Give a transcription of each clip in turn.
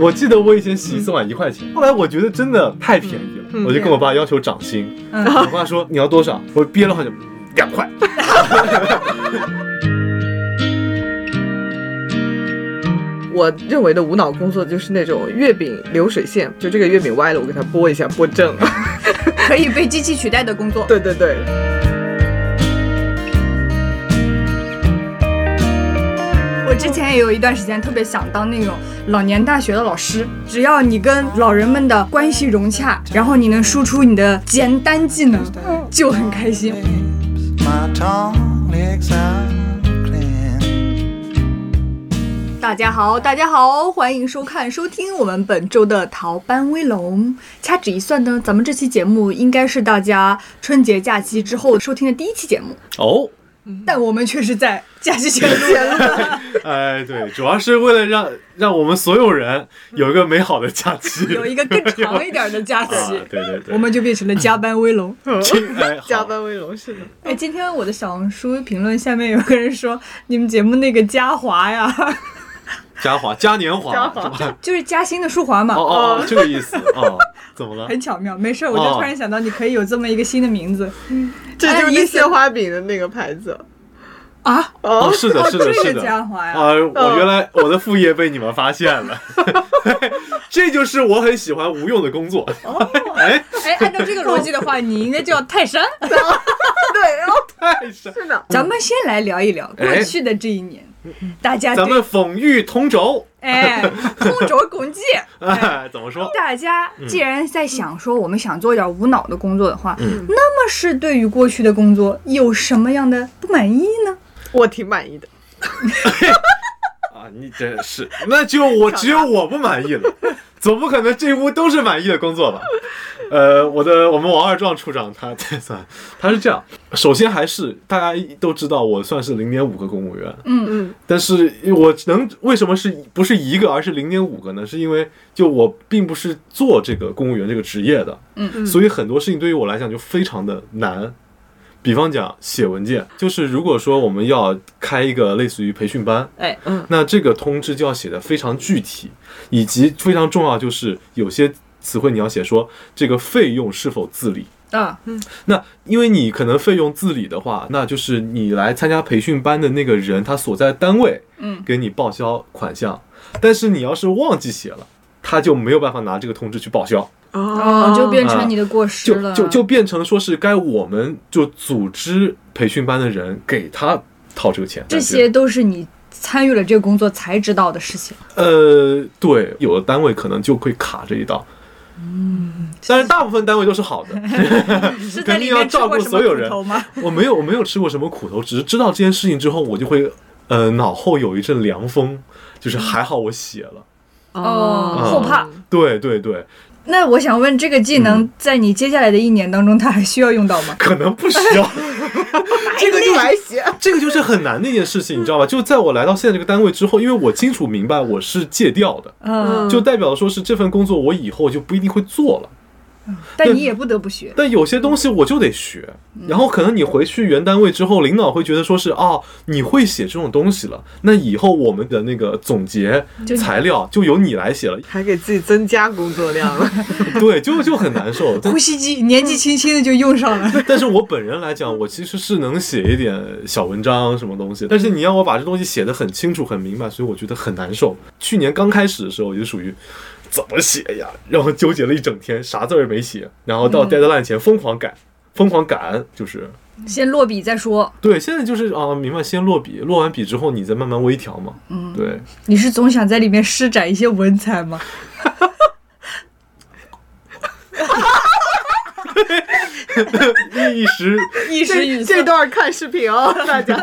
我记得我以前洗一次碗一块钱，后来我觉得真的太便宜了，嗯我就跟我爸要求涨薪。嗯我爸说你要多少？我憋了好久，两块。我认为的无脑工作就是那种月饼流水线，就这个月饼歪了，我给它拨一下，拨正了。可以被机器取代的工作。对对对，之前也有一段时间特别想当那种老年大学的老师，只要你跟老人们的关系融洽，然后你能输出你的简单技能，就很开心。大家好，大家好，欢迎收看收听我们本周的逃班威龙。掐指一算呢，咱们这期节目应该是大家春节假期之后收听的第一期节目，哦，但我们却是在假期前录的。哎，对，主要是为了让让我们所有人有一个美好的假期，有一个更长一点的假啊期，，对对对，我们就变成了加班威龙。哎加班威龙是的。哎，今天我的小红书评论下面有个人说，你们节目那个嘉华呀，嘉华嘉年华嘉华？就是嘉兴的舒华嘛，哦哦哦，这个意思哦，怎么了？很巧妙。没事儿，我就哦突然想到，你可以有这么一个新的名字这就是那哎意思鲜花饼的那个牌子。啊。哦，是的，是的，这个是的。嘉华呀，啊，我原来我的副业被你们发现了，这就是我很喜欢无用的工作。哎，哎，按照这个逻辑的话，你应该叫泰山。对，然后太神！是的，咱们先来聊一聊过哎去的这一年，大家对咱们讽喻同轴，哎同轴 共济。哎，怎么说？大家既然在想说我们想做一点无脑的工作的话，嗯那么是对于过去的工作有什么样的不满意呢？我挺满意的。啊，你真是，那就我 只有我不满意了，总不可能这屋都是满意的工作吧？呃，我的我们王二壮处长他他算他是这样，首先还是大家都知道我算是零点五个公务员，嗯嗯，但是我能为什么是不是一个而是零点五个呢？是因为就我并不是做这个公务员这个职业的，嗯所以很多事情对于我来讲就非常的难。比方讲写文件，就是如果说我们要开一个类似于培训班，哎，嗯。那这个通知就要写的非常具体，以及非常重要就是有些词汇你要写说这个费用是否自理。啊，嗯。那因为你可能费用自理的话，那就是你来参加培训班的那个人他所在单位，嗯，给你报销款项，但是你要是忘记写了，他就没有办法拿这个通知去报销，哦，就变成你的过失就了，就就变成说是该我们就组织培训班的人给他掏这个钱，这些都是你参与了这个工作才知道的事情。呃，对，有的单位可能就会卡这一道。嗯，但是大部分单位都是好的。是肯定要照顾所有人吗？我没有，我没有吃过什么苦头，只是知道这件事情之后，我就会，呃，脑后有一阵凉风，就是还好我写了。哦，后怕。对对对，那我想问，这个技能嗯在你接下来的一年当中，它还需要用到吗？可能不需要。这个就来写。这个就是很难的一件事情，你知道吧？就在我来到现在这个单位之后，因为我清楚明白我是借调的，嗯，就代表说是这份工作我以后就不一定会做了。但你也不得不学。但有些东西我就得学，然后可能你回去原单位之后，领导会觉得说是哦，你会写这种东西了，那以后我们的那个总结材料就由你来写了，还给自己增加工作量了。对，就就很难受。呼吸机年纪轻轻的就用上了。但是我本人来讲，我其实是能写一点小文章什么东西，但是你要我把这东西写得很清楚、很明白，所以我觉得很难受。去年刚开始的时候，就属于怎么写呀，然后纠结了一整天，啥字儿也没写，然后到 deadline 前疯狂改，疯狂赶，就是先落笔再说。对，现在就是啊，明白，先落笔，落完笔之后，你再慢慢微调嘛。嗯，对，你是总想在里面施展一些文采吗？一时 一时语塞。这这段看视频哦，大家。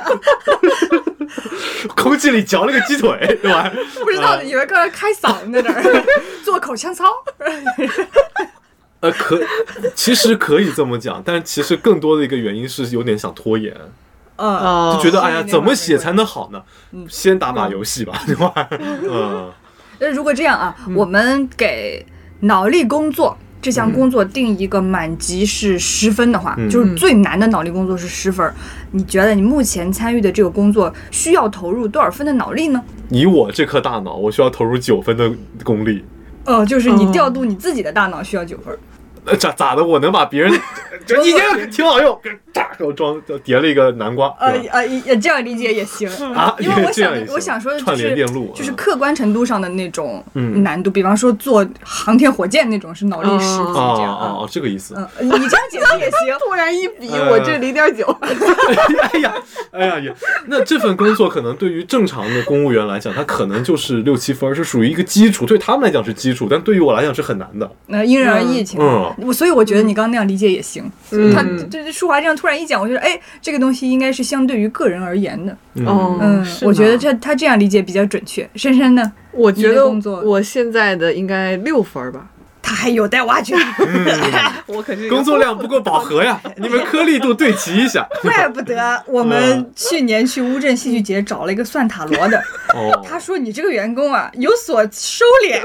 空气里嚼了个鸡腿，对吧？不知道，以为刚才开嗓在那儿做口腔操。呃，可其实可以这么讲，但是其实更多的一个原因是有点想拖延，嗯，哦就觉得哎呀，怎么写才能好呢？先打把游戏吧，对吧？嗯，那如果这样啊，我们给脑力工作这项工作定一个满级是十分的话，嗯就是最难的脑力工作是十分儿。你觉得你目前参与的这个工作需要投入多少分的脑力呢？以我这颗大脑，我需要投入九分的功力。呃，就是你哦调度你自己的大脑需要九分儿。那咋咋的？我能把别人 这你 这个挺好用，炸给我装叠了一个南瓜，呃呃，也这样理解也行啊因为我想这样我想说的就串联是电路就是嗯客观程度上的那种嗯难度，比方说做航天火箭那种是脑力十级哦这样哦哦，这个意思。嗯，你这样解释也行。突然一比，呃我这零点九，哎呀，哎呀也，那这份工作可能对于正常的公务员来讲，他可能就是六七分，是属于一个基础，对他们来讲是基础，但对于我来讲是很难的。那因人而异情况，我所以我觉得你刚刚那样理解也行。嗯他这这舒华这样突然一讲，我觉得哎，这个东西应该是相对于个人而言的。哦嗯，我觉得吗这他这样理解比较准确。珊珊呢，我觉得我现在的应该六分儿吧。他还有待挖掘，我可是工作量不够饱和呀，你们颗粒度对齐一下。怪不得我们去年去乌镇戏剧节找了一个算塔罗的，哦，他说你这个员工啊有所收敛，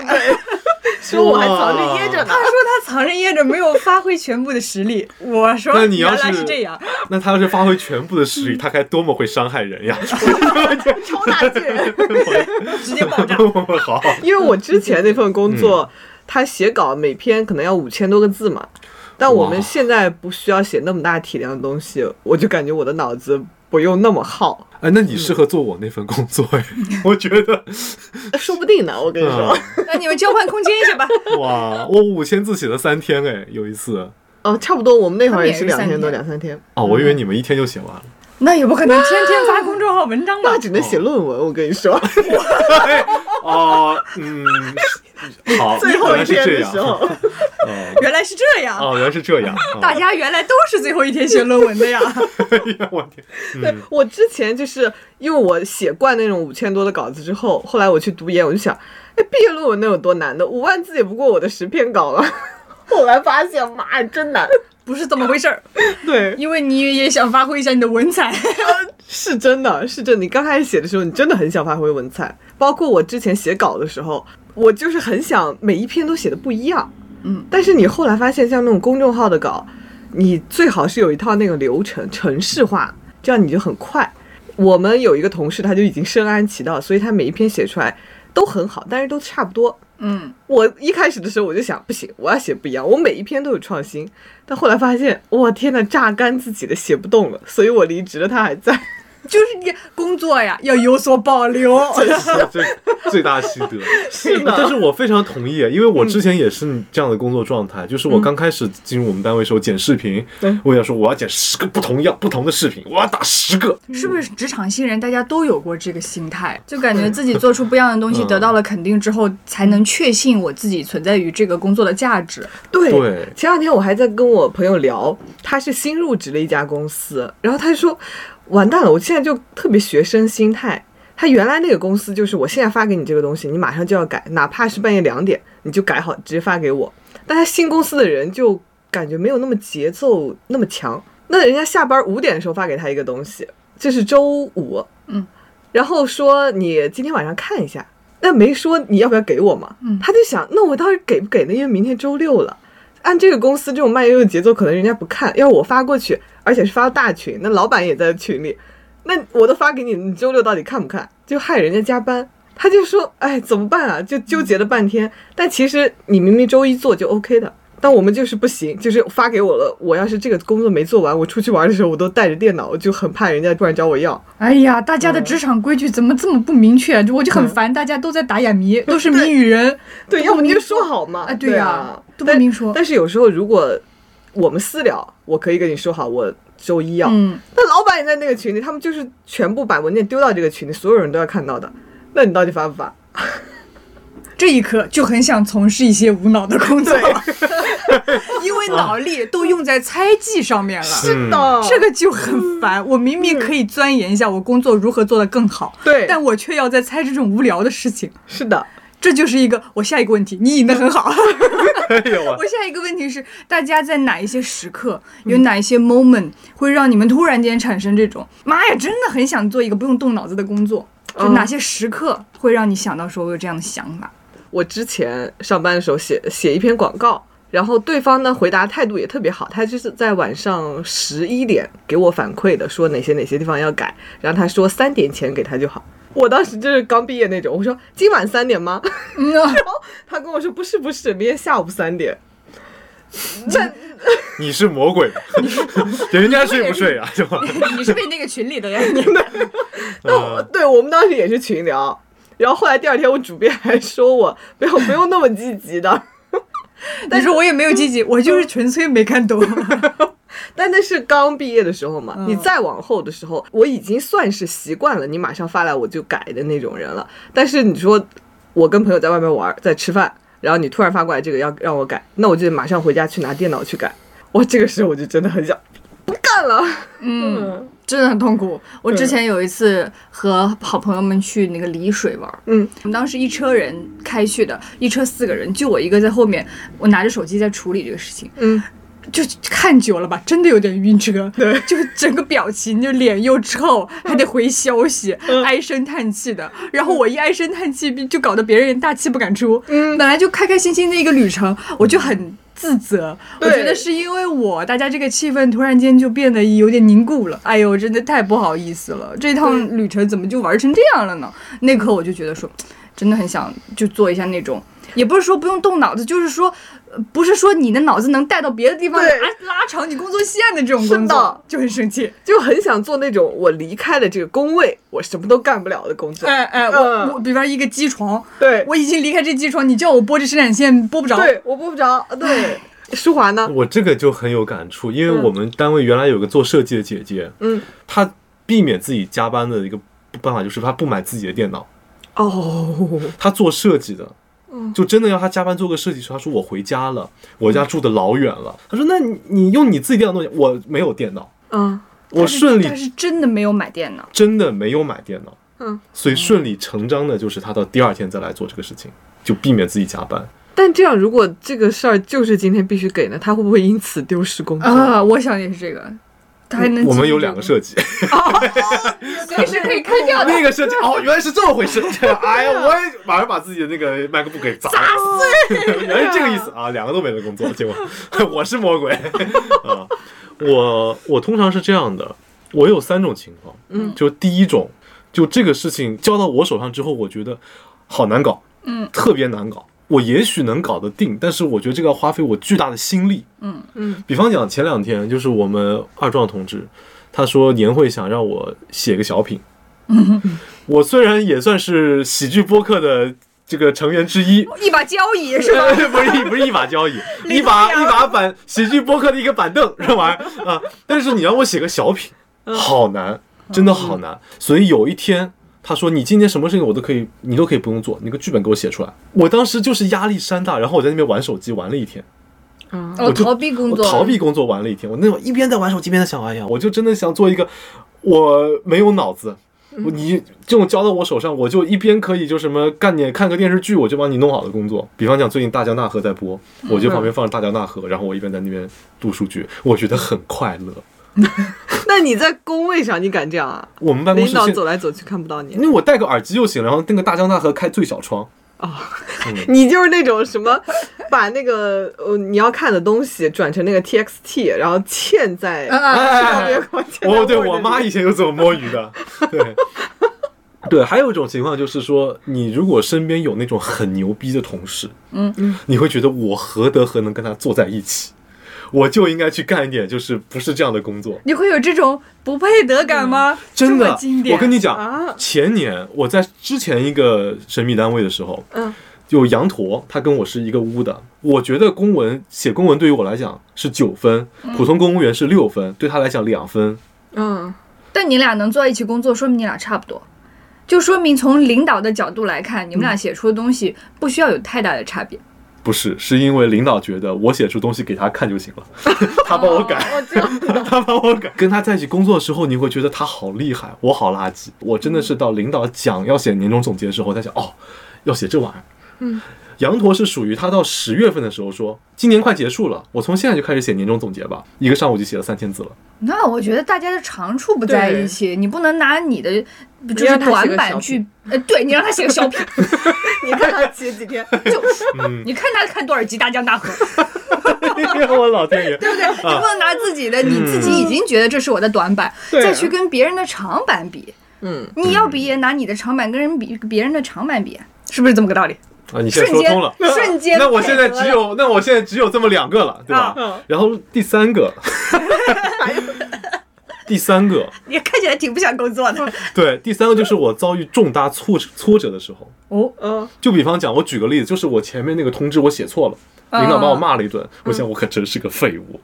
说我还藏着掖着呢他。说他藏着掖着没有发挥全部的实力。我说那你要原来是是这样，那他要是发挥全部的实力，他该多么会伤害人呀！超大巨人。直接爆炸。好，因为我之前那份工作，嗯他写稿每篇可能要五千多个字嘛，但我们现在不需要写那么大体量的东西，我就感觉我的脑子不用那么耗，哎，那你适合做我那份工作哎，我觉得，说不定呢。我跟你说，那你们交换空间一下吧。哇，我五千字写了三天哎，有一次哦，差不多，我们那会儿也是两天多，两三天，哦，我以为你们一天就写完了。那也不可能天天发公众号文章吧那？只能写论文。我跟你说，哦，嗯，好，最后一天的时。候，哦原来是这样，哦，原来是这样。哦大家原来都是最后一天写论文的呀。哎呀，我天，嗯，我之前就是因为我写惯那种五千多的稿子之后，后来我去读研，我就想，哎，毕业论文能有多难的？五万字也不过我的十篇稿了。后来发现，妈呀，真难。不是这么回事儿，对，因为你也想发挥一下你的文采。是真的，是真的。你刚开始写的时候，你真的很想发挥文采。包括我之前写稿的时候，我就是很想每一篇都写的不一样。嗯，但是你后来发现，像那种公众号的稿，你最好是有一套那个流程，程式化，这样你就很快。我们有一个同事，他就已经深谙其道，所以他每一篇写出来都很好，但是都差不多。嗯，我一开始的时候我就想，不行，我要写不一样，我每一篇都有创新。但后来发现，我天呐，榨干自己的写不动了，所以我离职了，他还在。就是你工作呀要有所保留。这是最 最大心得。是的但是我非常同意，因为我之前也是这样的工作状态，就是我刚开始进入我们单位的时候剪视频，对我想说我要剪十个不同样不同的视频，我要打十个。是不是职场新人大家都有过这个心态？就感觉自己做出不一样的东西，嗯得到了肯定之后，才能确信我自己存在于这个工作的价值。对，对前两天我还在跟我朋友聊，他是新入职的一家公司，然后他就说，完蛋了，我现在就特别学生心态。他原来那个公司就是，我现在发给你这个东西，你马上就要改，哪怕是半夜两点，你就改好，直接发给我。但他新公司的人就感觉没有那么节奏那么强，那人家下班五点的时候发给他一个东西，这是周五，嗯，然后说你今天晚上看一下，那没说你要不要给我嘛，嗯他就想，那我到底给不给呢？因为明天周六了。按这个公司这种慢悠悠的节奏，可能人家不看。要是我发过去，而且是发到大群，那老板也在群里，那我都发给你，你周六到底看不看？就害人家加班。他就说：“哎，怎么办啊？”就纠结了半天。但其实你明明周一做就 OK 的，但我们就是不行，就是发给我了。我要是这个工作没做完，我出去玩的时候我都带着电脑，我就很怕人家突然找我要。哎呀，大家的职场规矩怎么这么不明确？我就很烦，大家都在打哑谜，都是谜语人。对，要不你就说好嘛。哎对呀啊，都不但明说但是有时候如果我们私聊，我可以跟你说好，我周一要。嗯，那老板也在那个群里，他们就是全部把文件丢到这个群里，所有人都要看到的。那你到底发不发？这一刻就很想从事一些无脑的工作，因为脑力都用在猜忌上面了。是的。这个就很烦，我明明可以钻研一下我工作如何做得更好，对。但我却要在猜这种无聊的事情，是的，这就是一个我下一个问题，你引得很好。我我下一个问题是，大家在哪一些时刻，有哪一些 moment 会让你们突然间产生这种妈呀，真的很想做一个不用动脑子的工作？就嗯哪些时刻会让你想到说我有这样的想法？我之前上班的时候写写一篇广告，然后对方呢回答态度也特别好，他就是在晚上十一点给我反馈的，说哪些哪些地方要改，然后他说三点前给他就好。我当时就是刚毕业那种，我说今晚三点吗？嗯啊 他跟我说不是不是，明天下午三点。这 你是魔鬼，人家睡不睡啊？是吧？你是被那个群里的人，那我对我们当时也是群聊，然后后来第二天我主编还说我不要不用那么积极的，但是我也没有积极，我就是纯粹没看懂。但那是刚毕业的时候嘛，嗯你再往后的时候，我已经算是习惯了你马上发来我就改的那种人了。但是你说我跟朋友在外面玩，在吃饭，然后你突然发过来这个要让我改，那我就马上回家去拿电脑去改。我这个时候我就真的很想不干了。嗯，真的很痛苦。我之前有一次和好朋友们去那个丽水玩，嗯，我们当时一车人开去的，一车四个人，就我一个在后面，我拿着手机在处理这个事情。嗯，就看久了吧，真的有点晕车。对就整个表情就脸又臭，还得回消息，唉声叹气的。然后我一唉声叹气，就搞得别人大气不敢出。嗯本来就开开心心的一个旅程，我就很自责。我觉得是因为我，大家这个气氛突然间就变得有点凝固了。哎呦，真的太不好意思了，这趟旅程怎么就玩成这样了呢？那刻我就觉得说，真的很想就做一下那种，也不是说不用动脑子，就是说。呃不是说你的脑子能带到别的地方拉拉长你工作线的这种工作，就很生气。就很想做那种我离开了这个工位，我什么都干不了的工作。哎哎，我嗯我比方一个机床，对我已经离开这机床，你叫我拨这生产线拨不着。对，我拨不着。对，舒华呢？我这个就很有感触，因为嗯我们单位原来有个做设计的姐姐，嗯，她避免自己加班的一个办法就是她不买自己的电脑，哦，他做设计的。嗯就真的要他加班做个设计师，他说我回家了，我家住的老远了。他说那你你用你自己电脑弄，我没有电脑，嗯我顺利他是真的没有买电脑。真的没有买电脑，嗯，所以顺理成章的就是他到第二天再来做这个事情，就避免自己加班。但这样，如果这个事儿就是今天必须给呢，他会不会因此丢失工作？啊，我想也是这个。他还能我们有两个设计，随时可以开掉的。那个设计哦，原来是这么回事。哎呀，我也马上把自己的那个 MacBook 给砸碎，原来是这个意思啊！两个都没了工作，结果我是魔鬼 啊！我我通常是这样的，我有三种情况，嗯，就第一种，就这个事情交到我手上之后，我觉得好难搞，嗯，特别难搞。我也许能搞得定，但是我觉得这个要花费我巨大的心力。嗯嗯比方讲，前两天就是我们二壮同志，他说年会想让我写个小品。我虽然也算是喜剧播客的这个成员之一，一把交椅是吧？不是一不是一把交椅，一把一把板喜剧播客的一个板凳这玩意儿啊。但是你让我写个小品，好难，真的好难。所以有一天。他说：“你今天什么事情我都可以，你都可以不用做，你个剧本给我写出来。”我当时就是压力山大，然后我在那边玩手机玩了一天。啊，我逃避工作，我逃避工作玩了一天，我那会一边在玩手机，一边在想，哎呀，我就真的想做一个我没有脑子，我你这种交到我手上，我就一边可以就什么干点看个电视剧，我就帮你弄好的工作。比方讲，最近大江大河在播，我就旁边放着大江大河，然后我一边在那边读数据，我觉得很快乐。那你在工位上你敢这样啊？我们办公室领导走来走去看不到你。因，为我戴个耳机就行，然后那个大江大河开最小窗，你就是那种什么，把那个呃你要看的东西转成那个 TXT，然后嵌在啊啊哎上面框嵌在哦，对我妈以前就这么摸鱼的，对。对，还有一种情况就是说，你如果身边有那种很牛逼的同事，嗯嗯，你会觉得我何德何能跟他坐在一起，我就应该去干一点就是不是这样的工作。你会有这种不配得感吗？这真的经，典，我跟你讲，啊，前年我在之前一个神秘单位的时候，嗯，有羊驼，他跟我是一个屋的。我觉得公文写公文对于我来讲是九分，普通公务员是六分，对他来讲两分。嗯，但你俩能坐在一起工作，说明你俩差不多，就说明从领导的角度来看，你们俩写出的东西不需要有太大的差别。不是，是因为领导觉得我写出东西给他看就行了，他帮我改，他帮我改。跟他在一起工作的时候，你会觉得他好厉害，我好垃圾。我真的是到领导讲要写年终总结的时候，我才想哦，要写这玩意儿。嗯，羊驼是属于他到十月份的时候说，今年快结束了，我从现在就开始写年终总结吧，一个上午就写了三千字了。那我觉得大家的长处不在一起，你不能拿你的就是短板去，呃，对你让他写个小品，你看他写几天，就是，嗯，你看他看多少集《大江大河》，我老天爷！对不对？你不能拿自己的，你自己已经觉得这是我的短板，再去跟别人的长板比。嗯，你要比也拿你的长板跟人比别人的长板比，是不是这么个道理？啊，你现在说通了。瞬间 那我现在只有，那我现在只有这么两个了，对吧？啊然后第三个，第三个，你看起来挺不想工作的。对，第三个就是我遭遇重大挫折挫折的时候。哦，嗯，就比方讲，我举个例子，就是我前面那个通知我写错了，嗯领导把我骂了一顿，我想我可真是个废物。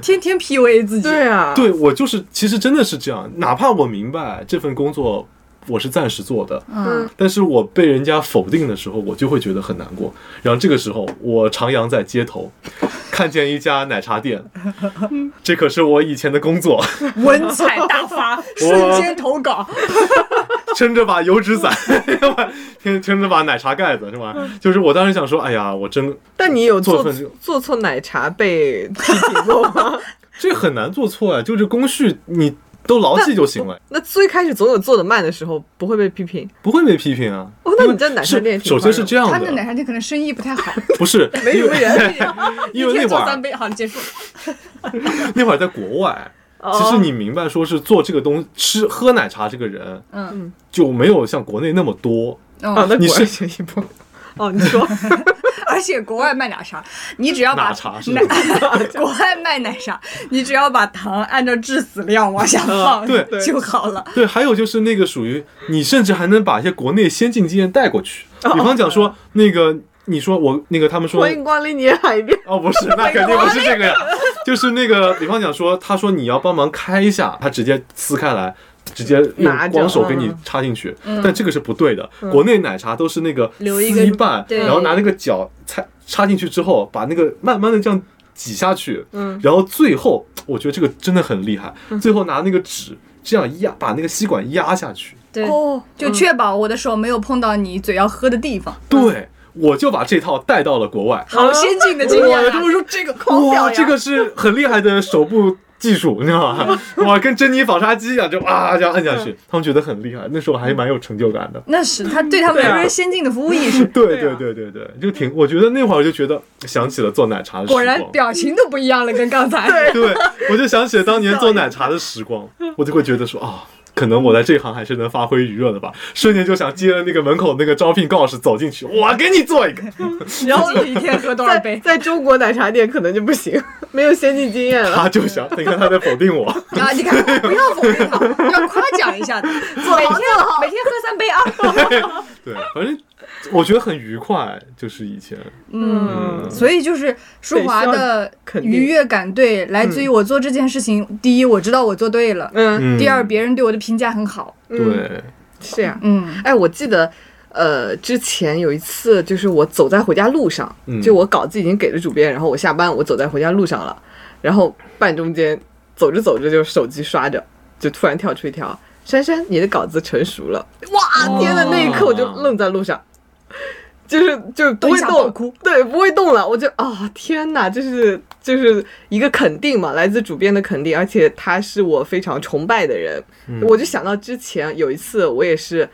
天天 PUA 自己。对啊，对我就是，其实真的是这样，哪怕我明白这份工作我是暂时做的，嗯，但是我被人家否定的时候，我就会觉得很难过。然后这个时候，我徜徉在街头，看见一家奶茶店，这可是我以前的工作，文采大发，瞬间投稿。撑着把油纸伞，撑撑着把奶茶盖子，是吧？就是我当时想说，哎呀，我真但你有做做做错奶茶被批评过吗？这很难做错啊，就这工序你都牢记就行了，那最开始总有做的慢的时候，不会被批评。不会被批评啊。哦，那你在奶茶店首先是这样的他的奶，茶店可能生意不太好，不是 没什么人。因为那会儿做三杯，好结束。那会儿在国外。其实你明白，说是做这个东吃喝奶茶这个人嗯就没有像国内那么多，哦，那，你那果然是学一波。哦，你说而且国外卖奶茶，你只要把奶茶是奶 国外卖奶茶，你只要把糖按照致死量往下放，对就好了。对，还有就是那个属于你甚至还能把一些国内先进经验带过去，比方讲说那个。你说我那个，他们说欢迎光临你的海边。哦，不是，那肯定不是这个呀，就是那个，比方讲说，他说你要帮忙开一下，他直接撕开来，直接用拿着光手给你嗯插进去，但这个是不对的。国内奶茶都是那个留一个撕一半，对然后拿那个脚插插进去之后，把那个慢慢的这样挤下去，嗯然后最后我觉得这个真的很厉害，最后拿那个纸这样压，把那个吸管压下去，对，哦，就确保我的手没有碰到你嘴要喝的地方。对。我就把这套带到了国外，好先进的经验他！们说这个哇，这个是很厉害的手部技术，你知道吗？哇，跟珍妮纺纱机一样，就啊这样按下去，他们觉得很厉害，那时候还蛮有成就感的。那是他对他们来说先进的服务意识。对对对啊对对对，就挺，我觉得那会儿就觉得想起了做奶茶的时果然。表情都不一样了，跟刚才。对，我就想起了当年做奶茶的时光，我就会觉得说啊。可能我在这行还是能发挥余热的吧，瞬间就想接了那个门口那个招聘告示走进去，我给你做一个。然后一天喝多少在杯？在中国奶茶店可能就不行，没有先进经验了。他就想，你看他在否定我，啊，你看，不要否定他，要夸奖一下他。每天每天喝三杯啊。对，反正我觉得很愉快，就是以前，嗯，所以就是舒华的愉悦感，对，来自于我做这件事情。第一，我知道我做对了；嗯，嗯，第二，别人对我的评价很好。对，是呀。嗯哎，我记得，呃，之前有一次，就是我走在回家路上，嗯就我稿子已经给了主编，然后我下班，我走在回家路上了，然后半中间走着走着就手机刷着，就突然跳出一条“珊珊，你的稿子成熟了”，哇，天呐，那一刻我就愣在路上。就是就是不会动哭，对，不会动了，我就啊、天哪，就是就是一个肯定嘛，来自主编的肯定，而且他是我非常崇拜的人，我就想到之前有一次我也是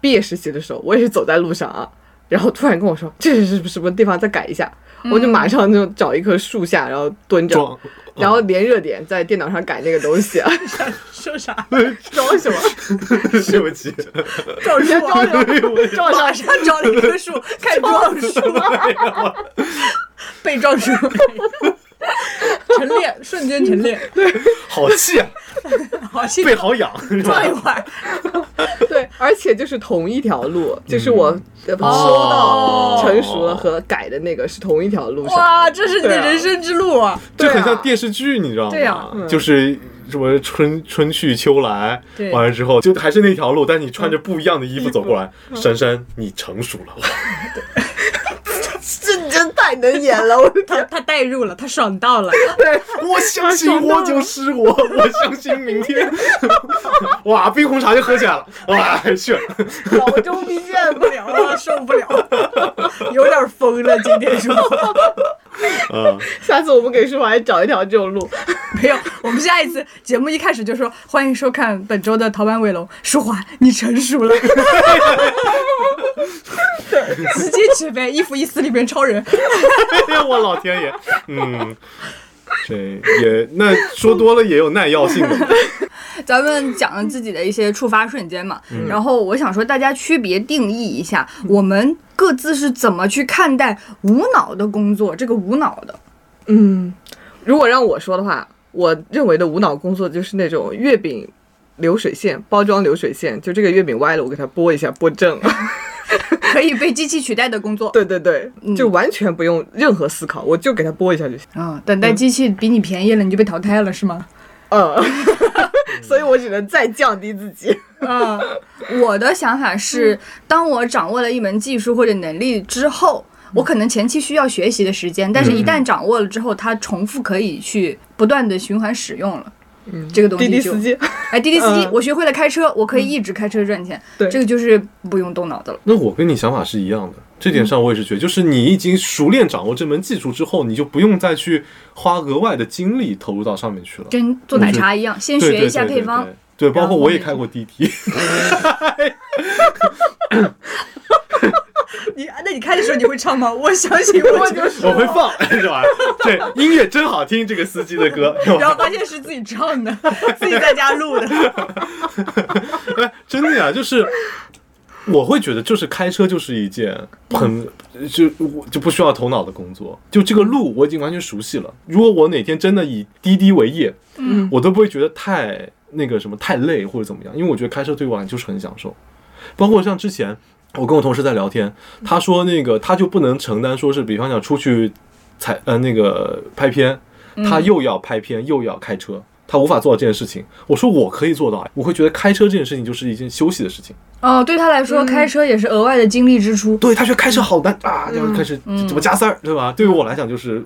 毕业实习的时候，我也是走在路上啊，然后突然跟我说这是什么什么地方再改一下，我就马上就找一棵树下，然后蹲着，装，然后连热点在电脑上改那个东西，说啥？装什么？对不起，撞树啊，装马上找了一棵树，开始撞树，被撞树，晨练，瞬间晨练，对好气啊，好气。背好痒，是吧撞一会儿。对，而且就是同一条路，就是我呃收哦。到成熟了和改的那个是同一条路上。哇，这是你的人生之路啊！就很像电视剧，你知道吗？对啊。嗯。就是什么春春去秋来，对。完了之后就还是那条路，但你穿着不一样的衣服走过来，珊珊，你成熟了，这真太能演了，我他！他代入了，他爽到了。对我相信我就是我，我相信明天，哇，冰红茶就喝起来了，哇，去，脑中逼见不了了，受不了，有点疯了。今天说，啊，下次我们给舒华也找一条这种路。没有，我们下一次节目一开始就说欢迎收看本周的逃班卫龙。舒华，你成熟了。直接起飞，一夫一死里面超人。哎呀，我老天爷，嗯，这也那说多了也有耐药性的。咱们讲了自己的一些触发瞬间嘛，然后我想说，大家区别定义一下，我们各自是怎么去看待无脑的工作？这个无脑的，嗯，如果让我说的话，我认为的无脑工作就是那种月饼流水线包装流水线，就这个月饼歪了，我给它拨一下拨正了。可以被机器取代的工作。对对对，就完全不用任何思考，我就给它拨一下就行。啊、等待机器比你便宜了，你就被淘汰了是吗？嗯，所以我只能再降低自己。啊，我的想法是，当我掌握了一门技术或者能力之后，我可能前期需要学习的时间，但是一旦掌握了之后，它重复可以去不断的循环使用了。嗯，这个东西就滴滴司机，哎，滴滴司机，嗯我学会了开车，我可以一直开车赚钱。对这个就是不用动脑子了。那我跟你想法是一样的，这点上我也是觉得，就是你已经熟练掌握这门技术之后，你就不用再去花额外的精力投入到上面去了。跟做奶茶一样，先学一下对对配方。对，对，包括我也开过滴滴，你那你开的时候你会唱吗？我相信 我就是。我会放，是吧？对，音乐真好听，这个司机的歌，然后发现是自己唱的，自己在家录的。哎，真的呀，就是我会觉得，就是开车就是一件很就我就不需要头脑的工作，就这个路我已经完全熟悉了。如果我哪天真的以滴滴为业，嗯，我都不会觉得太那个什么太累或者怎么样，因为我觉得开车对我来讲就是很享受。包括像之前我跟我同事在聊天，他说那个他就不能承担说是比方讲出去采呃那个拍片，他又要拍片又要开车。他无法做到这件事情，我说我可以做到，我会觉得开车这件事情就是一件休息的事情。哦，对他来说，开车也是额外的精力支出。对他觉得开车好难啊，要开始怎么加塞儿，对吧？对于我来讲就是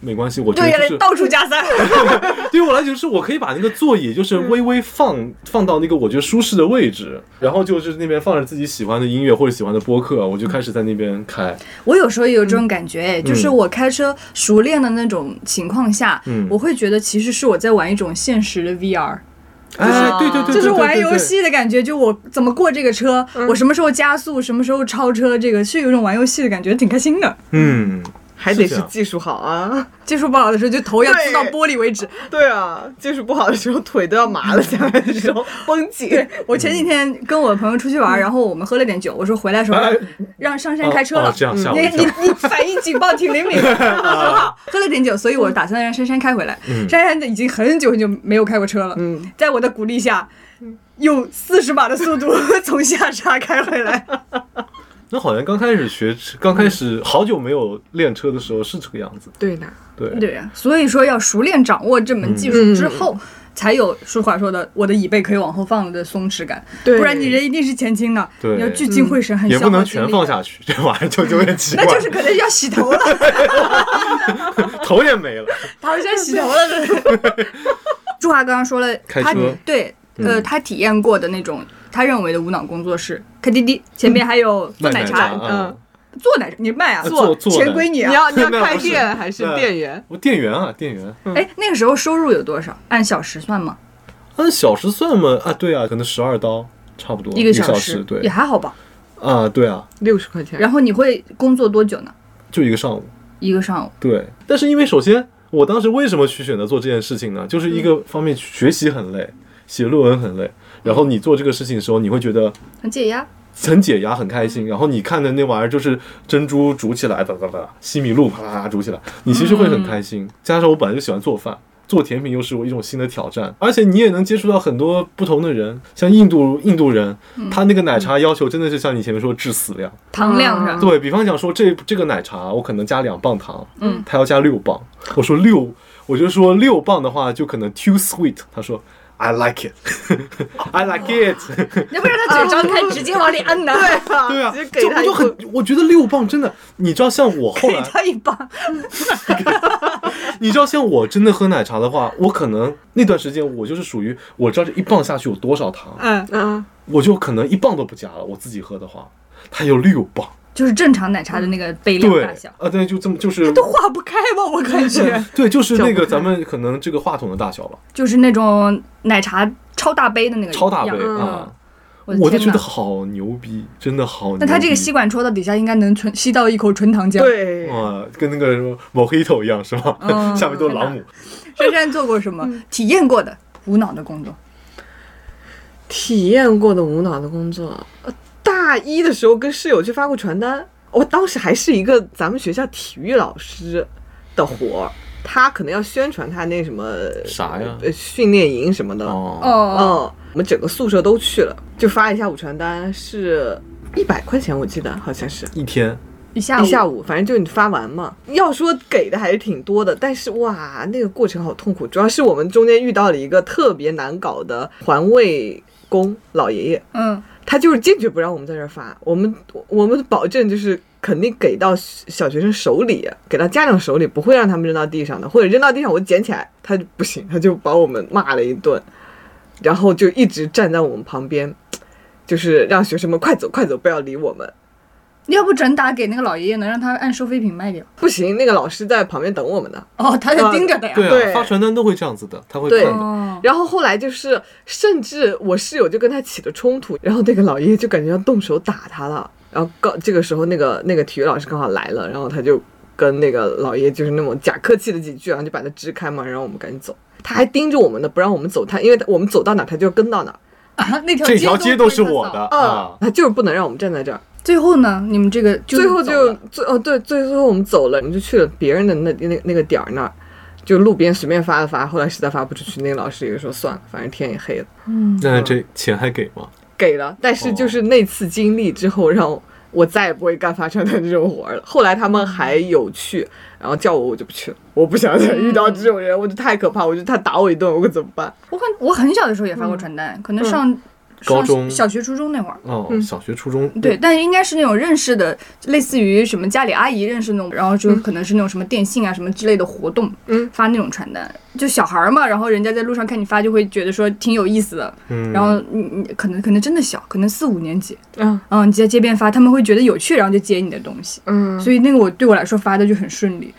没关系，我觉得就，是到处加塞。对于我来讲是我可以把那个座椅就是微微放放到那个我觉得舒适的位置，然后就是那边放着自己喜欢的音乐或者喜欢的播客，我就开始在那边开。我有时候也有这种感觉，哎，就是嗯我开车熟练的那种情况下，嗯我会觉得其实是我在玩一种现实的 VR。哎，对对对，就是玩游戏的感觉，就我怎么过这个车，我什么时候加速，什么时候超车，这个是有一种玩游戏的感觉，挺开心的。嗯，还得是技术好啊。技术不好的时候，就头要对刺到玻璃为止。对啊，技术不好的时候腿都要麻了，下来的时候绷紧。我前几天跟我朋友出去玩，然后我们喝了点酒，我说回来的时候哎让上山开车了哦哦。这样吓我你一跳你。你反应警报挺灵敏的，很好。喝了点酒，所以我打算让珊珊开回来。嗯珊珊已经很久很久没有开过车了，嗯，在我的鼓励下，用四十码的速度 从下沙开回来。那好像刚开始学，刚开始好久没有练车的时候是这个样子。对的。对，对呀、所以说要熟练掌握这门技术之后。才有舒华说的，我的椅背可以往后放的松弛感，对不然你人一定是前倾的，对你要聚精会神，很也消不能全放下去，这玩意儿就有点奇怪，那就是可能要洗头了，头也没了。好像洗头了。这是朱华刚刚说了，他开车对，呃，嗯他体验过的那种他认为的无脑工作是开滴滴，前面还有做奶茶，嗯嗯，做奶茶你卖啊，做做奶钱归你啊。你要 你要开店还是店员？我店员啊，店员，哎，那个时候收入有多少？按小时算吗？按小时算嘛？啊，对啊，可能十二刀差不多一个小时对也还好吧。啊，对啊，六十块钱。然后你会工作多久呢？就一个上午。一个上午。对，但是因为首先我当时为什么去选择做这件事情呢？就是一个方面学习很累，写论文很累，然后你做这个事情的时候，你会觉得很解压。很解压，很开心。然后你看的那玩意儿就是珍珠煮起来，哒哒哒，西米露啪啦啦煮起来，你其实会很开心。加上我本来就喜欢做饭。做甜品又是我一种新的挑战，而且你也能接触到很多不同的人，像印度印度人，他那个奶茶要求真的是像你前面说致死量，糖量上，对比方讲说这这个奶茶我可能加两磅糖，嗯，他要加六磅，我说六，我就说六磅的话就可能 too sweet，他说 I like it，I like it，要不然他嘴张开直接往里摁呢。对啊，对啊，直接给就我就很，我觉得六磅真的，你知道像我后给来，他一棒，你知道像我真的喝奶茶的话，我可能那段时间我就是属于我知道这一磅下去有多少糖，嗯，嗯，我就可能一磅都不加了，我自己喝的话，它有六磅。就是正常奶茶的那个杯量大小，啊，对，就这么就是都化不开吧？我感觉对，就是那个咱们可能这个话筒的大小了，就是那种奶茶超大杯的那个超大杯样啊，我就觉得好牛逼，真的好牛逼。那它这个吸管戳到底下应该能纯吸到一口纯糖浆。，对，哇，跟那个什么 Mojito 一样是吧？嗯 下面都是朗姆。珊珊做过什么体验过的无脑的工作？体验过的无脑的工作，呃大一的时候跟室友去发过传单，我当时还是一个咱们学校体育老师的活儿，他可能要宣传他那什么啥呀？呃训练营什么的，哦，哦，嗯，我们整个宿舍都去了，就发一下午传单，是一百块钱，我记得好像是。一天。一下午。一下午，反正就你发完嘛。要说给的还是挺多的，但是哇，那个过程好痛苦。主要是我们中间遇到了一个特别难搞的环卫工老爷爷，嗯，他就是坚决不让我们在这儿发。我们我们保证就是肯定给到小学生手里，给到家长手里，不会让他们扔到地上的，或者扔到地上我捡起来，他就不行，他就把我们骂了一顿，然后就一直站在我们旁边。就是让学生们快走快走，不要理我们。要不转打给那个老爷爷能，让他按收废品卖掉。不行，那个老师在旁边等我们呢。哦，他在盯着的呀。对啊，对发传单都会这样子的，他会对看的。哦，然后后来就是，甚至我室友就跟他起了冲突，然后那个老爷爷就感觉要动手打他了。然后刚这个时候，那个那个体育老师刚好来了，然后他就跟那个老爷就是那种假客气的几句，然后就把他支开嘛，然后我们赶紧走。他还盯着我们呢，不让我们走，他因为我们走到哪他就要跟到哪，啊，那条这条街都是我的。嗯啊，他就是不能让我们站在这儿。最后呢，你们这个是最后就最哦对，最后我们走了，我们就去了别人的那那那个点儿那儿，就路边随便发了发，后来实在发不出去，那个老师也说算了，反正天也黑了。嗯，那这钱还给吗？给了，但是就是那次经历之后，让我我再也不会干发传单这种活儿了。后来他们还有去，然后叫我，我就不去了。我不想再遇到这种人，我觉得太可怕。我觉得他打我一顿，我可怎么办？我很我很小的时候也发过传单，可能上上高中小学、初中那会儿。哦，嗯。小学、初中。对，但应该是那种认识的，类似于什么家里阿姨认识那种，然后就可能是那种什么电信啊什么之类的活动，嗯，发那种传单，就小孩儿嘛，然后人家在路上看你发，就会觉得说挺有意思的，嗯，然后你你可能可能真的小，可能四五年级，嗯。嗯，你在街边发，他们会觉得有趣，然后就接你的东西，嗯，所以那个我对我来说发的就很顺利，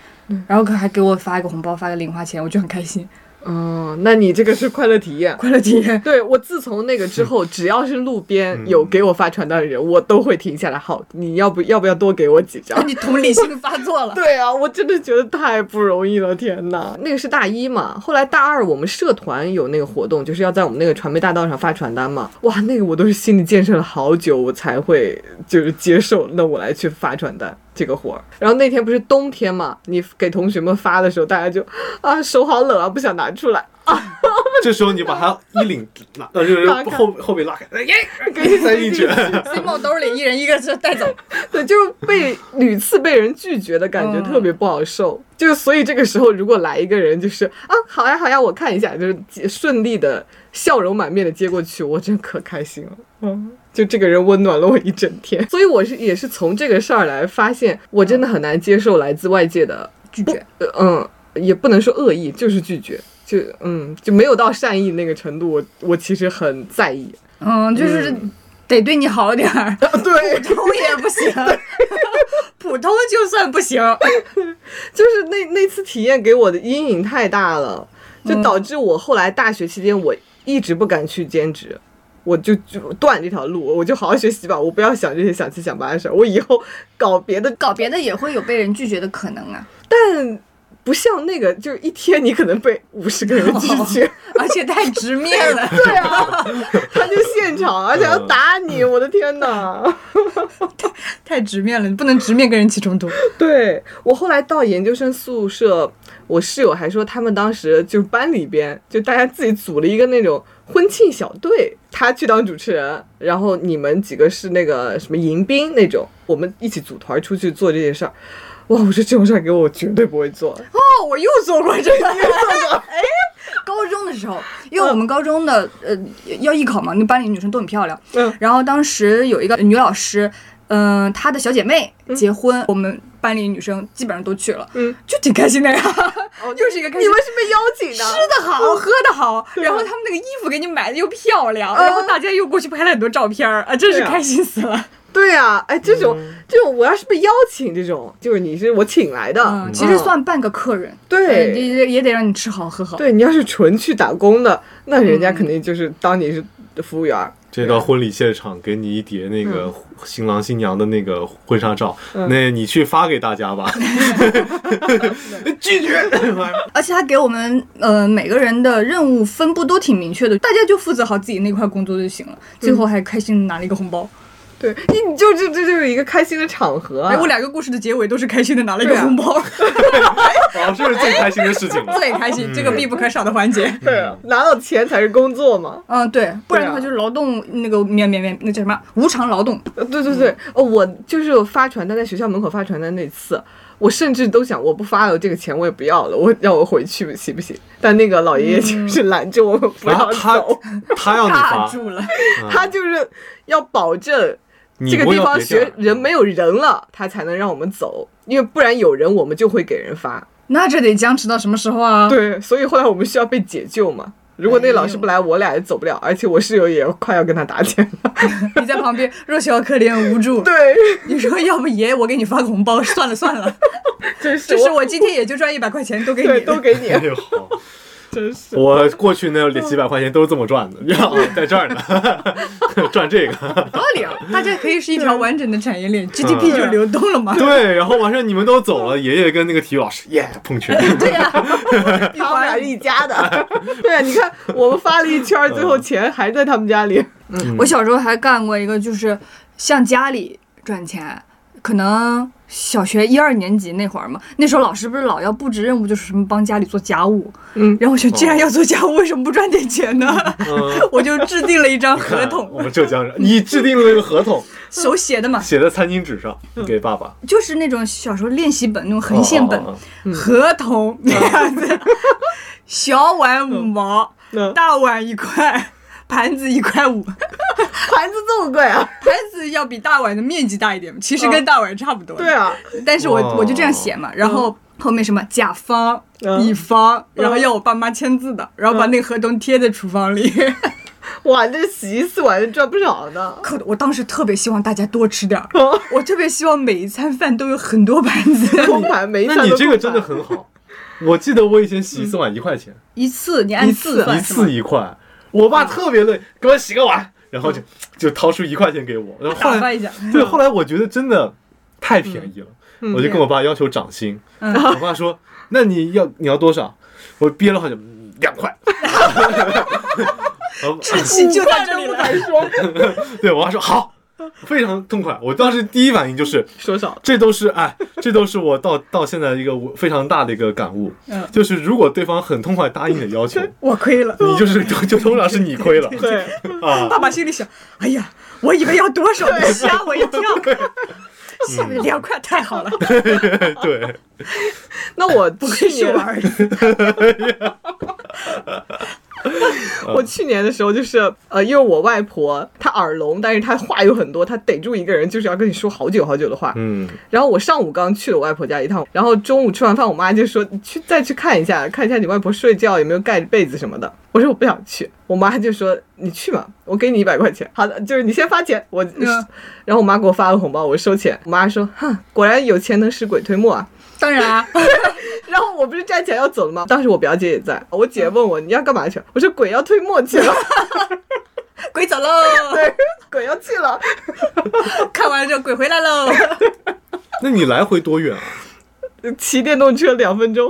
然后可还给我发一个红包，发个零花钱，我就很开心，哦，那你这个是快乐体验。快乐体验。对我自从那个之后，只要是路边嗯有给我发传单的人，我都会停下来。好，你要不要不要多给我几张？你同理心发作了，对啊，我真的觉得太不容易了，天哪！那个是大一嘛，后来大二我们社团有那个活动，就是要在我们那个传媒大道上发传单嘛。哇，那个我都是心理建设了好久，我才会就是接受，那我来去发传单这个活儿。然后那天不是冬天嘛，你给同学们发的时候，大家就啊手好冷啊，不想拿出来。这时候你把它衣领拉，呃，就是 后后背拉开，哎，塞进去。塞帽兜里，一人一个就带走。对，就是被屡次被人拒绝的感觉嗯特别不好受。就所以这个时候，如果来一个人，就是啊，好呀好呀，我看一下，就是接顺利的笑容满面的接过去，我真可开心了。嗯，就这个人温暖了我一整天。所以我是也是从这个事儿来发现，我真的很难接受来自外界的拒绝，呃嗯，也不能说恶意，就是拒绝。就嗯，就没有到善意那个程度，我我其实很在意。嗯，就是得对你好点儿，对，普通也不行，普通就算不行。就是那那次体验给我的阴影太大了，就嗯导致我后来大学期间我一直不敢去兼职，我就就断这条路，我就好好学习吧，我不要想这些想七想八的事儿，我以后搞别的，搞别的也会有被人拒绝的可能啊，但不像那个，就是一天你可能被五十个人拒绝，而且太直面了。对啊，他就现场，而且要打你，我的天哪！太直面了，你不能直面跟人起冲突。对我后来到研究生宿舍，我室友还说他们当时就班里边就大家自己组了一个那种婚庆小队，他去当主持人，然后你们几个是那个什么迎宾那种，我们一起组团出去做这些事儿。哇，我说这种事儿给我，我绝对不会做。哦，我又做过这个。哎，高中的时候，因为我们高中的呃要艺考嘛，那班里女生都很漂亮。嗯然后当时有一个女老师，嗯、她的小姐妹结婚，我们班里女生基本上都去了，嗯，就挺开心的呀。又是一个开心你们。是被邀请的？吃的好，喝的好，然后他们那个衣服给你买的又漂亮，然后大家又过去拍了很多照片儿啊，真是开心死了。对呀、哎，这种、这种我要是被邀请，这种就是你是我请来的，嗯，其实算半个客人，对也也也得让你吃好喝好。对你要是纯去打工的，那人家嗯肯定就是当你是服务员儿。这到婚礼现场给你一叠那个新郎新娘的那个婚纱照，那你去发给大家吧。拒绝。而且他给我们呃每个人的任务分布都挺明确的，大家就负责好自己那块工作就行了。最后还开心拿了一个红包。对，你你就这这就是一个开心的场合、啊。哎，我两个故事的结尾都是开心的拿了一个红包，哦，这是最开心的事情了。最开心，这个必不可少的环节。对啊，拿到钱才是工作嘛。嗯，对，不然的话就是劳动那个免免免那叫什么无偿劳动。呃对对对，哦，我就是发传单在学校门口发传单那次，我甚至都想我不发了，这个钱我也不要了，我让我回去行不行？但那个老爷爷就是拦着我不要然后他走，他要你发，住了，他就是要保证这个地方学人没有人了，他才能让我们走，因为不然有人我们就会给人发。那这得僵持到什么时候啊？对，所以后来我们需要被解救嘛。如果那老师不来，我俩也走不了，而且我室友也快要跟他打起来了。你在旁边弱小可怜无助。对，你说要不爷我给你发个红包，算了算了，真是就是我今天也就赚一百块钱，都给你。都给你，哎呦好，真是。我过去那几百块钱都是这么赚的，呀，在这儿呢，赚这个。道理啊，大家可以是一条完整的产业链，GDP 就流动了嘛。对，然后完事你们都走了，爷爷跟那个体育老师耶碰拳，对呀、他们俩是一家的。对呀，你看我们发了一圈，最后钱还在他们家里。我小时候还干过一个，就是向家里赚钱，可能小学一二年级那会儿嘛，那时候老师不是老要布置任务，就是什么帮家里做家务，嗯。然后我说既然要做家务，为什么不赚点钱呢？嗯，我就制定了一张合同。我，们浙江人，你制定了一个合同，手写的嘛，写在餐巾纸上给爸爸，就是那种小时候练习本那种横线本，哦哦哦。合同那样子，小碗五毛，嗯，大碗一块。盘子一块五，盘子这么贵啊？盘子要比大碗的面积大一点，其实跟大碗差不多。对，啊，但是我哇。我就这样写嘛，然后后面什么甲方、嗯。乙方，然后要我爸妈签字的，然后把那个合同贴在厨房里。哇，这洗一次碗赚不少呢。可我当时特别希望大家多吃点儿，哦。我特别希望每一餐饭都有很多盘子，空盘每一 那餐都空你这个真的很好。我记得我以前洗一次碗一块钱，一次你按一次一次一块。我爸特别累，给我洗个碗，然后就就掏出一块钱给我。然后后来。对，后来我觉得真的太便宜了，嗯我就跟我爸要求涨薪。嗯我爸说：“那你要你要多少？”我憋了好久，嗯两块。然后志气就在这里了。说 对我爸说好，非常痛快。我当时第一反应就是，说少，这都是哎，这都是我到到现在一个我非常大的一个感悟，嗯 就是如果对方很痛快答应你的要求，我亏了。你就是就就通常是你亏了对，啊。爸爸心里想：哎呀，我以为要多少呢，吓我一跳。下面凉快太好了，对，那我不去年愧是我儿子。我去年的时候就是呃，因为我外婆她耳聋，但是她话有很多，她逮住一个人就是要跟你说好久好久的话。嗯，然后我上午刚去了我外婆家一趟，然后中午吃完饭，我妈就说你去再去看一下，看一下你外婆睡觉有没有盖被子什么的。我说我不想去，我妈就说你去嘛，我给你一百块钱。好的，就是你先发钱，我。嗯然后我妈给我发了红包，我收钱。我妈说哼，果然有钱能使鬼推磨啊。当然啊，然后我不是站起来要走了吗？当时我表姐也在，我姐问我你要干嘛去？我说鬼要推磨去了，鬼走喽，对，鬼要去了。看完了之后鬼回来喽。那你来回多远啊？骑电动车两分钟。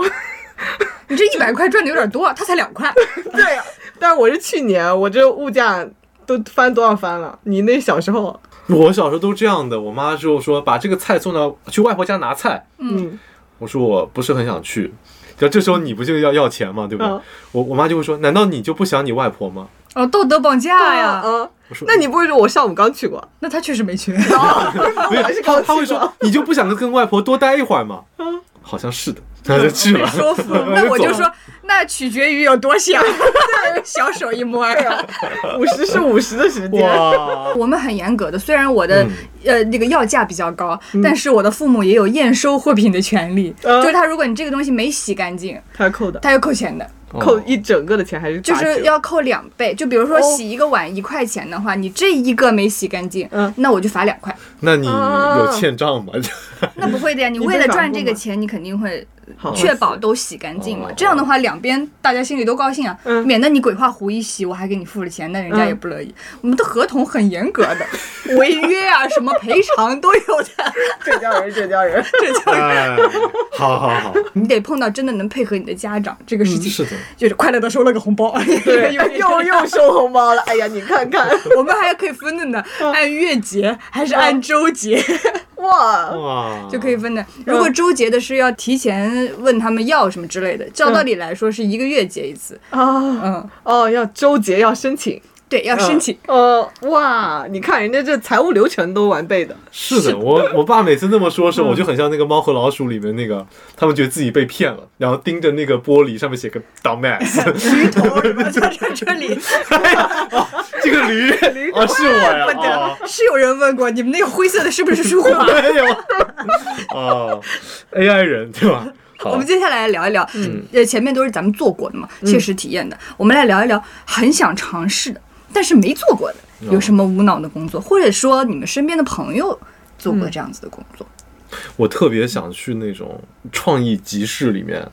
你这一百块赚的有点多，他才两块。对呀、但是我是去年，我这物价都翻多少番了？你那小时候，我小时候都这样的，我妈就说把这个菜送到去外婆家拿菜，嗯，我说我不是很想去。就这时候你不就要要钱吗？对不对？嗯我我妈就会说，难道你就不想你外婆吗？哦，道德绑架呀！嗯，我说那你不会说我上午刚去过？那他确实没去 她会说，你就不想跟外婆多待一会儿吗？好像是的，然后就去了。说服，那我就说，那取决于有多想。小手一摸，五十是五十的时间。哇，我们很严格的，虽然我的、嗯呃那个要价比较高，但是我的父母也有验收货品的权利，嗯就是他如果你这个东西没洗干净，他要扣的，他要扣钱的。扣一整个的钱还是就是要扣两倍。就比如说哦洗一个碗一块钱的话，你这一个没洗干净，嗯那我就罚两块。那你啊有欠账吗？那不会的呀，你你为了赚这个钱，你肯定会好确保都洗干净嘛哦。这样的话，两边大家心里都高兴啊，嗯免得你鬼画符一洗，我还给你付了钱，那人家嗯也不乐意。我们的合同很严格的，违约啊，什么赔偿都有的。浙江人，浙江人。浙江人，好好好，你得碰到真的能配合你的家长，这个事情是的，就是快乐的收了个红包。对，又又又收红包了。哎呀，你看看，我们还可以分的呢，嗯按月结还是按周结哇，哇，就可以分的。如果周结的是要提前问他们要什么之类的，照道理来说是一个月结一次。啊，嗯，哦，要周结要申请，对，要申请。呃，哇，你看人家这财务流程都完备的，是的，我我爸每次那么说的时候，我就很像那个《猫和老鼠》里面那个，他们觉得自己被骗了，然后盯着那个玻璃上面写个 dumbass，驴头 在这这里，这个驴 啊是我呀啊是有人问过你们那个灰色的是不是舒华？没有。啊，AI 人对吧？好。我们接下来聊一聊，嗯。呃，前面都是咱们做过的嘛，切实体验的。我们来聊一聊很想尝试的，但是没做过的，哦有什么无脑的工作，或者说你们身边的朋友做过这样子的工作。我特别想去那种创意集市里面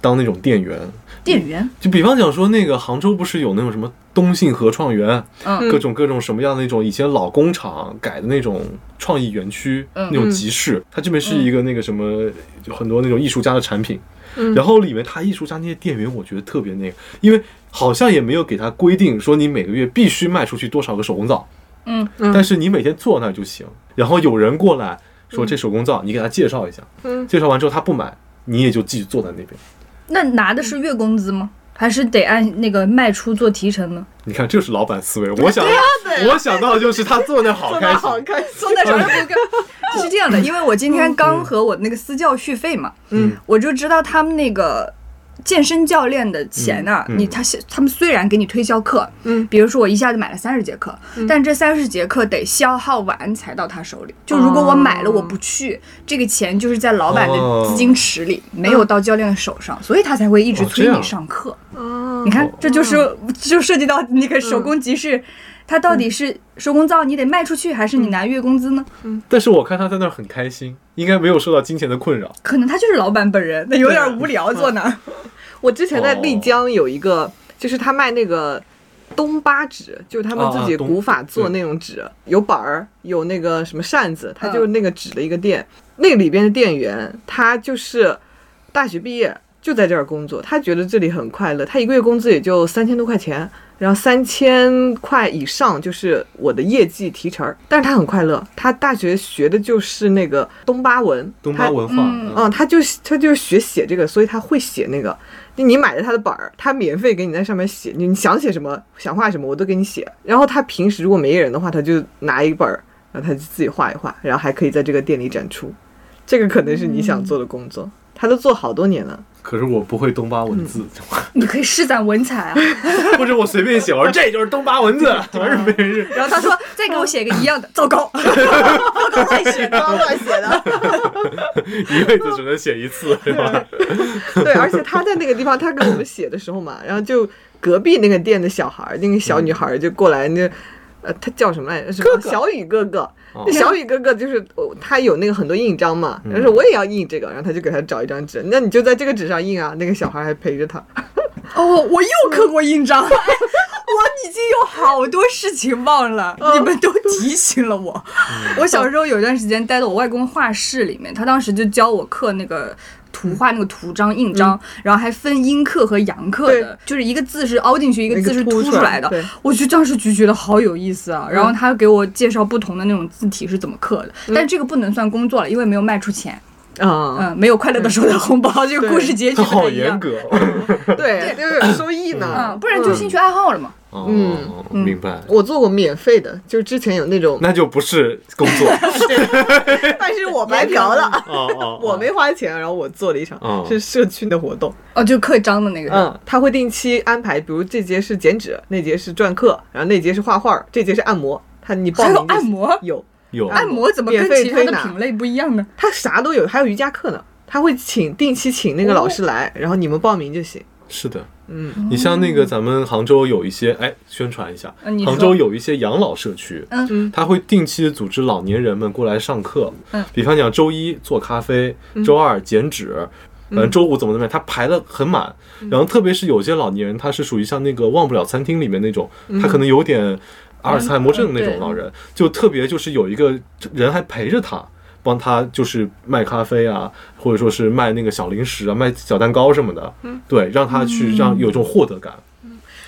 当那种店员，店员，就比方讲说，那个杭州不是有那种什么东信合创园，嗯。各种各种什么样的那种以前老工厂改的那种创意园区，嗯。那种集市，它这边是一个那个什么，就很多那种艺术家的产品，嗯然后里面他艺术家那些店员，我觉得特别那个，因为好像也没有给他规定说你每个月必须卖出去多少个手工皂，嗯。嗯。但是你每天坐那儿就行，然后有人过来说这手工皂，你给他介绍一下，嗯。介绍完之后他不买，你也就继续坐在那边。那拿的是月工资吗？还是得按那个卖出做提成呢？你看，这就是老板思维。我想，我想到的就是他坐那好开心，好开心，坐在手上不干。是这样的，因为我今天刚和我那个私教续费嘛，嗯，我就知道他们那个健身教练的钱呢、嗯嗯。你他他们虽然给你推销课，嗯。比如说我一下子买了三十节课，但这三十节课得消耗完才到他手里。就如果我买了我不去，这个钱就是在老板的资金池里，没有到教练的手上，所以他才会一直催你上课。哦。你看，这就是就涉及到那个手工集市，它到底是手工皂你得卖出去，还是你拿月工资呢？嗯但是我看他在那儿很开心，应该没有受到金钱的困扰。可能他就是老板本人，那有点无聊坐那儿。我之前在哦丽江有一个，就是他卖那个东巴纸，就是他们自己古法做那种纸，有板儿，有那个什么扇子，它嗯就是那个纸的一个店。那里边的店员，他就是大学毕业就在这儿工作，他觉得这里很快乐，他一个月工资也就三千多块钱。然后三千块以上就是我的业绩提成儿，但是他很快乐。他大学学的就是那个东巴文，东巴文化，嗯嗯，他就他就是学写这个，所以他会写那个。你买了他的本儿，他免费给你在上面写，你你想写什么，想画什么，我都给你写。然后他平时如果没人的话，他就拿一本儿，然后他就自己画一画，然后还可以在这个店里展出。这个可能是你想做的工作，他都做好多年了。可是我不会东巴文字，你可以施展文采啊。或者我随便写，我说 这就是东巴文字，完事没人。然后他说 再给我写个一样的，糟糕，糟糕乱写刚乱写的，一辈子只能写一次，是吧？对，而且他在那个地方，他给我们写的时候嘛，然后就隔壁那个店的小孩，那个小女孩就过来，那呃，他叫什么来着？什么小雨哥哥。哦那小雨哥哥就是哦他有那个很多印章嘛，嗯然后说我也要印这个，然后他就给他找一张纸，那你就在这个纸上印啊。那个小孩还陪着他，哦，我又刻过印章，哎 我已经有好多事情忘了，你们都提醒了我。我小时候有段时间待在我外公画室里面，他当时就教我刻那个。图画那个图章、印章，然后还分阴刻和阳刻的，就是一个字是凹进去，一个字是凸出来的。对，我去当时就觉得好有意思啊。然后他给我介绍不同的那种字体是怎么刻的，但这个不能算工作了，因为没有卖出钱。啊，嗯，没有快乐的收到红包，这个故事结局好不太一样。严格。对，就是有收益呢嗯，。不然就兴趣爱好了嘛。哦，嗯明白。我做过免费的，就是之前有那种，那就不是工作。但是我白嫖了，哦哦，我没花钱，然后我做了一场哦是社区的活动。哦，就刻章的那个。嗯，他会定期安排，比如这节是剪纸，那节是篆刻，然后那节是画画，这节是按摩。他你报还有按摩，有，有按摩怎么跟其他的品类不一样呢？他啥都有，还有瑜伽课呢。他会请定期请那个老师来，然后你们报名就行。是的，嗯，你像那个咱们杭州有一些，哎，宣传一下杭州有一些养老社区，嗯。他会定期组织老年人们过来上课，嗯。比方讲周一做咖啡，周二减脂。反正周五怎么怎么样，他排的很满，然后特别是有些老年人，他是属于像那个忘不了餐厅里面那种，他可能有点阿尔茨海默症那种老人，就特别就是有一个人还陪着他，帮他就是卖咖啡啊，或者说是卖那个小零食啊，卖小蛋糕什么的，对，让他去让有这种获得感。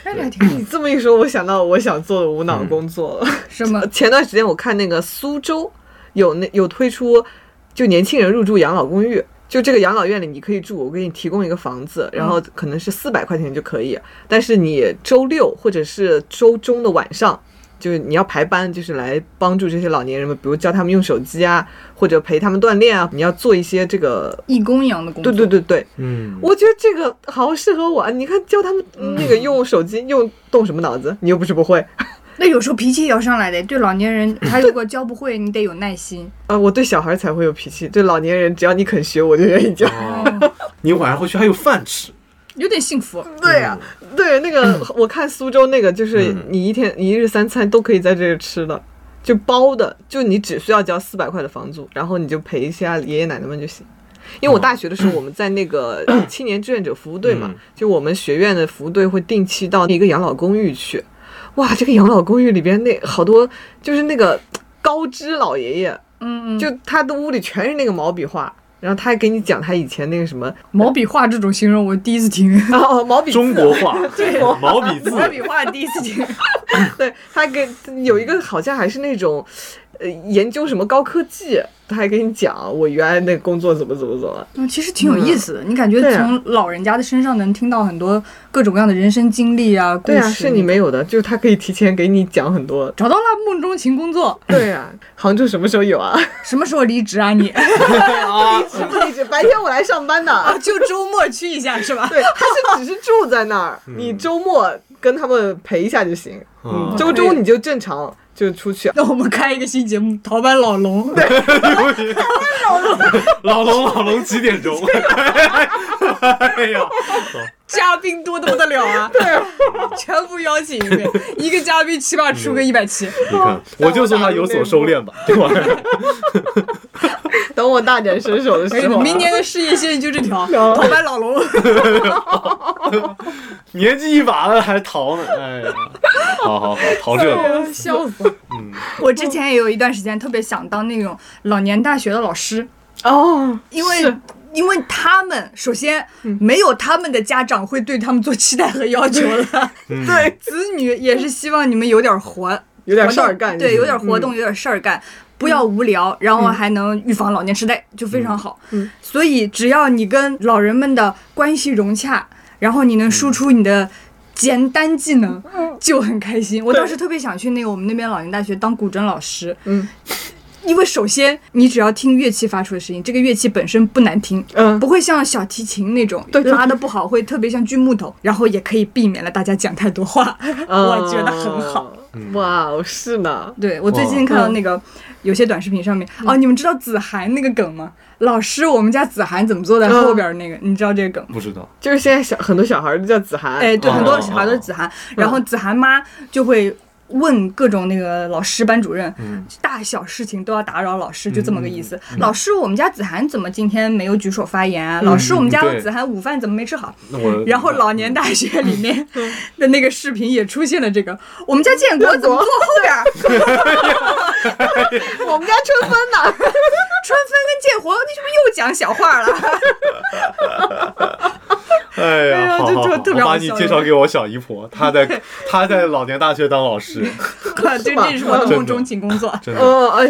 那这还挺好。你这么一说，我想到我想做的无嗯脑工作了。什么？前段时间我看那个苏州有那有推出，就年轻人入住养老公寓。就这个养老院里，你可以住，我给你提供一个房子，然后可能是四百块钱就可以。但是你周六或者是周中的晚上，就是你要排班，就是来帮助这些老年人们，比如教他们用手机啊，或者陪他们锻炼啊。你要做一些这个，义工一样的工作。对对对对，嗯，我觉得这个好适合我啊！你看教他们那个用手机用动什么脑子，你又不是不会。那有时候脾气也要上来的。对老年人，他如果教不会，你得有耐心。啊，我对小孩才会有脾气，对老年人只要你肯学，我就愿意教。哦，你晚上回去还有饭吃，有点幸福。对呀、对那个 我看苏州那个，就是嗯。你一天一日三餐都可以在这里吃的，就包的，就你只需要交四百块的房租，然后你就陪一下爷爷奶奶们就行。因为我大学的时候，我们在那个 青年志愿者服务队嘛嗯，就我们学院的服务队会定期到一个养老公寓去。哇，这个养老公寓里边那好多就是那个高知老爷爷，嗯嗯，就他的屋里全是那个毛笔画，然后他还给你讲他以前那个什么毛笔画这种形容我第一次听。哦毛笔字中国话，毛笔字，毛笔画第一次听。对他给有一个好像还是那种，呃，研究什么高科技，他还给你讲我原来那个工作怎么怎么怎么。嗯，其实挺有意思的。你感觉从老人家的身上能听到很多各种各样的人生经历啊，故事。对啊，是你没有的，就是他可以提前给你讲很多。找到了梦中情工作，对啊，杭州什么时候有啊？什么时候离职啊你？离职不离职？白天我来上班的。就周末去一下是吧？对，他是只是住在那儿，你周末跟他们陪一下就行。嗯嗯，周中你就正常就出去。那我们开一个新节目，逃班老龙。老龙 老龙几点钟？哎呀，嘉宾多的不得了啊！对，全部邀请一遍，一个嘉宾起码出个一百期。你看，我就说他有所收敛吧，这玩意儿。等我大展身手的时候啊，明年的事业线就这条，逃白老龙。年纪一把了还逃呢，哎呀，好好好，逃这个，笑死！嗯，我之前也有一段时间特别想当那种老年大学的老师，哦，因为是因为他们首先没有他们的家长会对他们做期待和要求了，对，子女也是希望你们有点活，有点事儿干，对，有点活嗯。动，有点事儿干。不要无聊，然后还能预防老年痴呆，就非常好。嗯。所以只要你跟老人们的关系融洽，然后你能输出你的简单技能，就很开心。我当时特别想去那个我们那边老年大学当古筝老师，嗯因为首先你只要听乐器发出的声音，这个乐器本身不难听，嗯。不会像小提琴那种对对拉的不好，会特别像锯木头，然后也可以避免了大家讲太多话，我觉得很好。哇哦，是呢，对我最近看到那个有些短视频上面，哦，你们知道子涵那个梗吗？老师，我们家子涵怎么坐在后边儿那个？你知道这个梗吗？不知道，就是现在小很多小孩儿都叫子涵，哎，对，哦。很多小孩都是子涵，然后子涵妈就会。问各种那个老师、班主任，大小事情都要打扰老师，就这么个意思。老师，我们家子涵怎么今天没有举手发言啊？老师，我们家子涵午饭怎么没吃好？然后老年大学里面的那个视频也出现了这个，我们家建国怎么坐后边儿？我们家春分呢，春分跟建国，你是不是又讲小话了？哎哎呀，好好好，我把你介绍给我小姨婆，她在她在老年大学当老师，这这是我的梦中情工作。真的。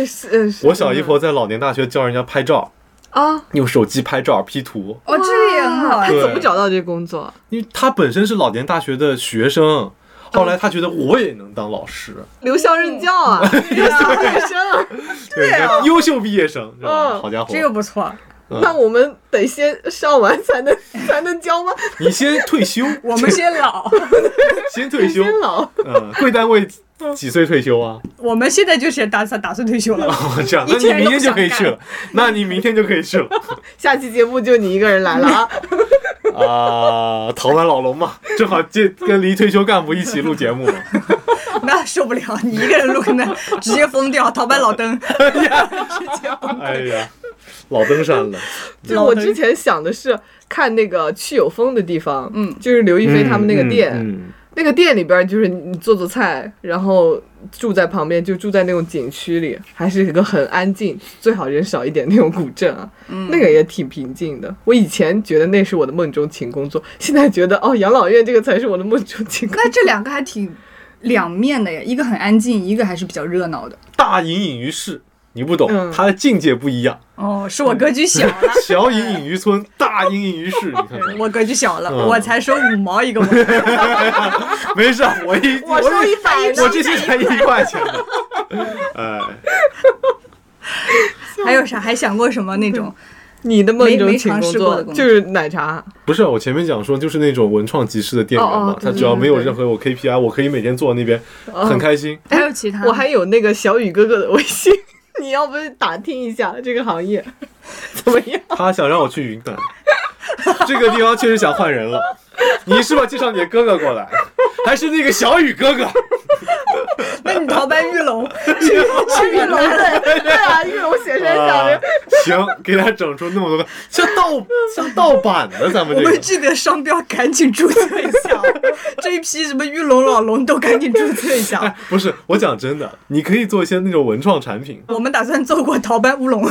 是我小姨婆在老年大学教人家拍照，啊，用手机拍照 P 图，哦，这也很好他呀。对怎么找到这工作？因为她本身是老年大学的学生，后来她觉得我也能当老师，留校任教啊，留校学生。对，优秀毕业生，好家伙。这，个不错，那我们得先上完才能 才能交吗？你先退休，我们先老，先退休，先老，嗯，贵单位几岁退休啊？我们现在就是打算打算退休了。哦，这样，那你明天就可以去了，那你明天就可以去了。下期节目就你一个人来了啊！啊，逃班老龙嘛，正好就跟离退休干部一起录节目嘛。那受不了，你一个人录那直接疯掉，逃班老登。哎呀，老登山了。就是我之前想的是看那个去有风的地方，嗯就是刘亦菲他们那个店，嗯那个店里边就是你做做菜，然后住在旁边，就住在那种景区里，还是一个很安静，最好人少一点那种古镇啊，那个也挺平静的。我以前觉得那是我的梦中情工作，现在觉得哦，养老院这个才是我的梦中情工作。那这两个还挺两面的呀，一个很安静，一个还是比较热闹的。大隐隐于市，你不懂，嗯它的境界不一样。哦，是我格局小了。小隐隐于村，大隐隐于市。你看看，我格局小了，嗯我才收五毛一个。没事，我一我收一百我这些才一块钱呢。哎，还有啥？还想过什么那种？你的梦中情工没没尝试过作的工作就是奶茶，不是我前面讲说，就是那种文创集市的店员嘛哦哦，对他只要没有任何我 KPI，我可以每天坐在那边很开心。还有其他？我还有那个小雨哥哥的微信，你要不打听一下这个行业 怎么样？他想让我去云南，这个地方确实想换人了。你是吧？介绍你的哥哥过来，还是那个小雨哥哥？那你逃班玉龙，去玉龙对对啊，玉龙雪山行，给他整出那么多个像盗像盗版的，咱们我这个。们这个商标赶紧注册一下，这一批什么玉龙老龙都赶紧注册一下。哎，不是，我讲真的，你可以做一些那种文创产品。我们打算做过逃班乌龙，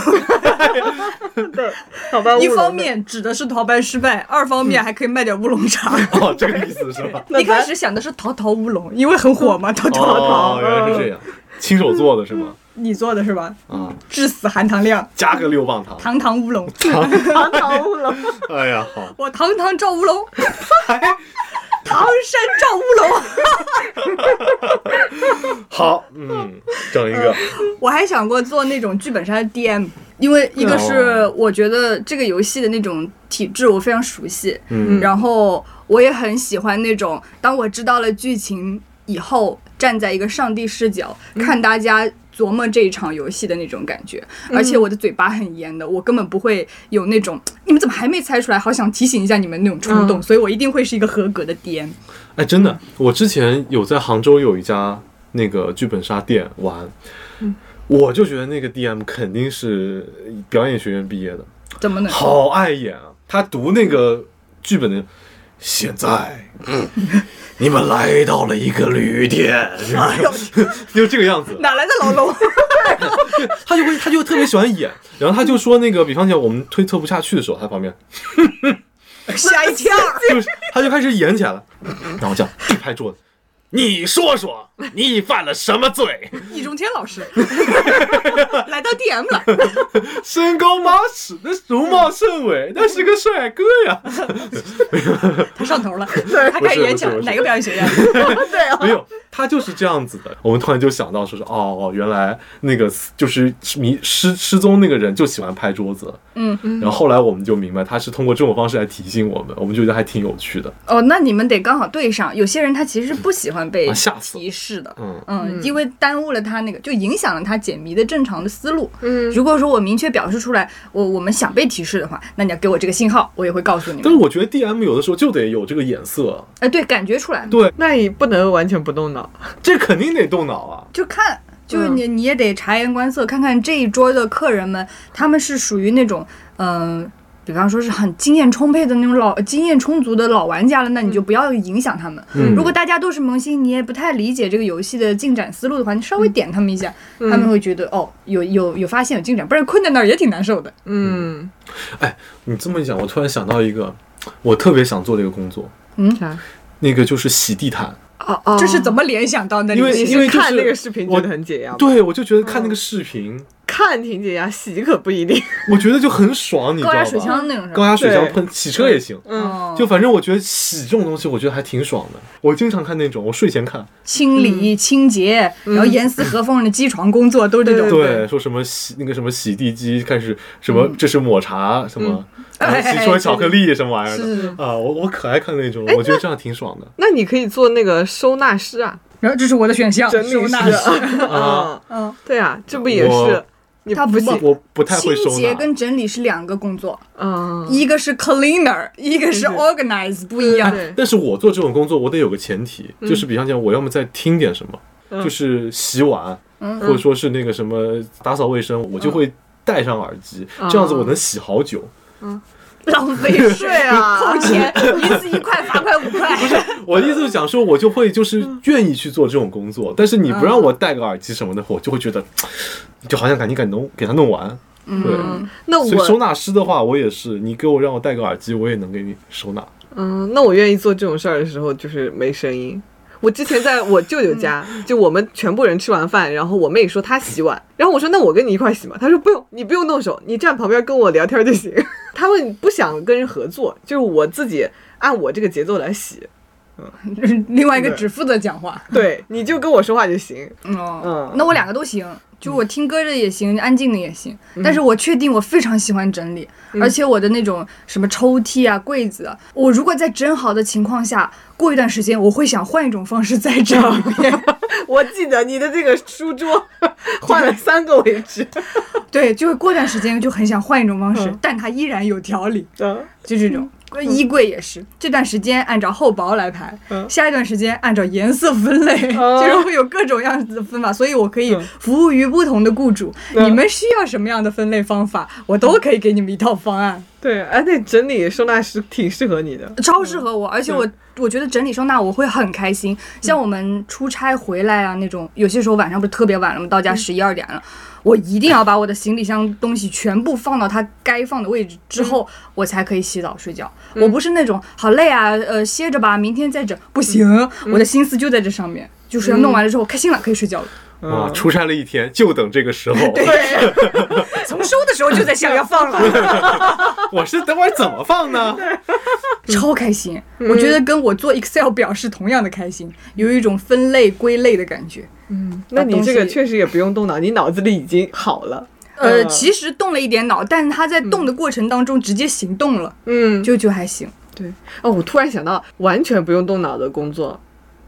对，好吧，一方乌龙的面指的是逃班失败，二方面还可以卖点乌龙茶。哦，这个意思是吧？一开始想的是桃桃乌龙，因为很火嘛，淘淘哦，淘。原来是这样，亲手做的是吗？你做的是吧？啊，致死含糖量，加个六磅糖。堂堂乌龙，唐唐乌龙，哎呀，好，我堂堂赵乌龙，唐山赵乌龙。好，嗯，整一个，我还想过做那种剧本杀的 DM，因为一个是哦我觉得这个游戏的那种体制我非常熟悉，嗯然后我也很喜欢那种当我知道了剧情以后，站在一个上帝视角看大家。琢磨这一场游戏的那种感觉，而且我的嘴巴很严的，我根本不会有那种你们怎么还没猜出来，好想提醒一下你们那种冲动，嗯所以我一定会是一个合格的 DM。哎，真的，我之前有在杭州有一家那个剧本杀店玩，我就觉得那个 DM 肯定是表演学院毕业的，怎么能？好爱演啊！他读那个剧本的，现在，嗯，你们来到了一个旅店，就这个样子。哪来的老龙？他就会，他就特别喜欢演，然后他就说那个，比方讲我们推测不下去的时候，他旁边 吓一跳！就是他就开始演起来了，然后这样一拍桌子，你说说 你犯了什么罪？易中天老师 来到 DM 了，身高八尺，那容貌甚伟，那是个帅哥呀。他上头了，他开始演起来不是不是哪个表演学院？对啊，没有，他就是这样子的。我们突然就想到说是哦，原来那个就是迷失失踪那个人就喜欢拍桌子。嗯，然后后来我们就明白，他是通过这种方式来提醒我们，我们觉得还挺有趣的。哦，那你们得刚好对上。有些人他其实不喜欢被提示的，嗯嗯，因为耽误了他那个，就影响了他解谜的正常的思路。嗯，如果说我明确表示出来，我我们想被提示的话，那你要给我这个信号，我也会告诉你们。但是我觉得 DM 有的时候就得有这个眼色，哎，对，感觉出来，对，那你不能完全不动脑。这肯定得动脑啊。就看，就是你你也得察言观色，看看这一桌的客人们，他们是属于那种嗯。比方说是很经验充沛的那种老经验充足的老玩家了，那你就不要影响他们。嗯如果大家都是萌新，你也不太理解这个游戏的进展思路的话，你稍微点他们一下，他们会觉得哦，有有有发现有进展，不然困在那儿也挺难受的。嗯，哎你这么一讲，我突然想到一个我特别想做的一个工作，嗯啥？那个就是洗地毯。哦哦，这是怎么联想到的？因为因为就是是看那个视频我觉得很解压？对，我就觉得看那个视频，看挺解压，洗可不一定。我觉得就很爽，你知道吧？高压水枪那种？高压水枪喷，洗车也行。嗯，哦就反正我觉得洗这种东西，我觉得还挺爽的。我经常看那种，我睡前看，清理、清洁，然后严丝合缝的机床工作，都是这种。对对，说什么洗那个什么洗地机开始什么，这是抹茶什么，洗出来巧克力什么玩意儿的啊，我我可爱看那种，我觉得这样挺爽的。那你可以做那个收纳师啊，然后这是我的选项，整理师收纳师。啊啊。嗯，对啊，这不也是他不我不太会收清洁纳。跟整理是两个工作，嗯，一个是 cleaner，一个是 organize，不一样。但是我做这种工作，我得有个前提，就是比方讲，我要么在听点什么，嗯就是洗碗，或者说是那个什么打扫卫生，我就会戴上耳机，这样子我能洗好久。浪费税啊 扣钱，一次一块，罚款五块。不是我的意思是想说，我就会就是愿意去做这种工作，但是你不让我戴个耳机什么的，我就会觉得，就好像赶紧赶弄给他弄完。对，那我所以收纳师的话，我也是，你给我让我戴个耳机，我也能给你收纳。嗯，那我愿意做这种事儿的时候，就是没声音。我之前在我舅舅家，就我们全部人吃完饭，然后我妹说她洗碗，然后我说那我跟你一块洗嘛，她说不用，你不用动手，你站旁边跟我聊天就行。他们不想跟人合作，就是我自己按我这个节奏来洗，嗯。另外一个只负责讲话。对，你就跟我说话就行。哦嗯，那我两个都行，就我听歌的也行，安静的也行。但是我确定我非常喜欢整理，而且我的那种什么抽屉啊、柜子啊，我如果在整好的情况下，过一段时间我会想换一种方式再整一遍。我记得你的这个书桌换了三个位置。对，就是过段时间就很想换一种方式，嗯但它依然有条理，嗯就这种。衣柜也是，这段时间按照厚薄来排，嗯下一段时间按照颜色分类，哦就是会有各种样子的分法，所以我可以嗯服务于不同的雇主。嗯你们需要什么样的分类方法，我都可以给你们一套方案，对，而且整理收纳是挺适合你的。超适合我。而且我我觉得整理收纳我会很开心。像我们出差回来啊那种，有些时候晚上不是特别晚了吗？到家十一二点了。我一定要把我的行李箱东西全部放到它该放的位置之后，我才可以洗澡睡觉。我不是那种好累啊，呃，歇着吧，明天再整，不行，我的心思就在这上面，就是要弄完了之后开心了，可以睡觉了。哇，出差了一天，就等这个时候。对 从收的时候就在想要放了，我是等会儿怎么放呢？超开心。我觉得跟我做 Excel 表是同样的开心，有一种分类归类的感觉。嗯那你这个确实也不用动脑，你脑子里已经好了。呃，嗯其实动了一点脑，但是他在动的过程当中直接行动了，嗯，就就还行。对。哦，我突然想到，完全不用动脑的工作，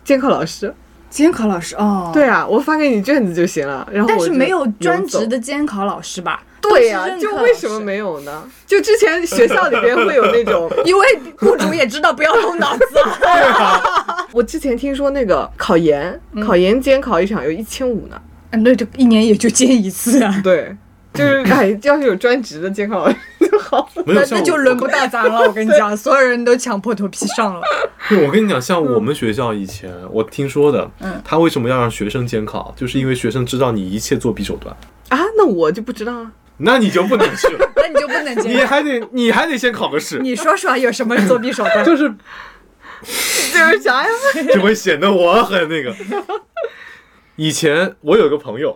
监考老师。监考老师哦，，对啊，我发给你卷子就行了，然后但是没有专职的监考老师吧？对呀、都是任就为什么没有呢？就之前学校里边会有那种，因为雇主也知道不要动脑子啊。我之前听说那个考研，考研监考一场有一千五呢。嗯，那就一年也就监一次啊，对，就是 哎，要是有专职的监考 就好。没有那那就轮不到咱了。我跟你讲，所有人都抢破头皮上了。对，我跟你讲，像我们学校以前，我听说的，嗯他为什么要让学生监考，就是因为学生知道你一切作弊手段，啊，那我就不知道啊。那你就不能去了，那你就不能你监考。还得你还得先考个试，你说说有什么作弊手段？就是就是啥呀？就会显得我很那个。以前我有个朋友，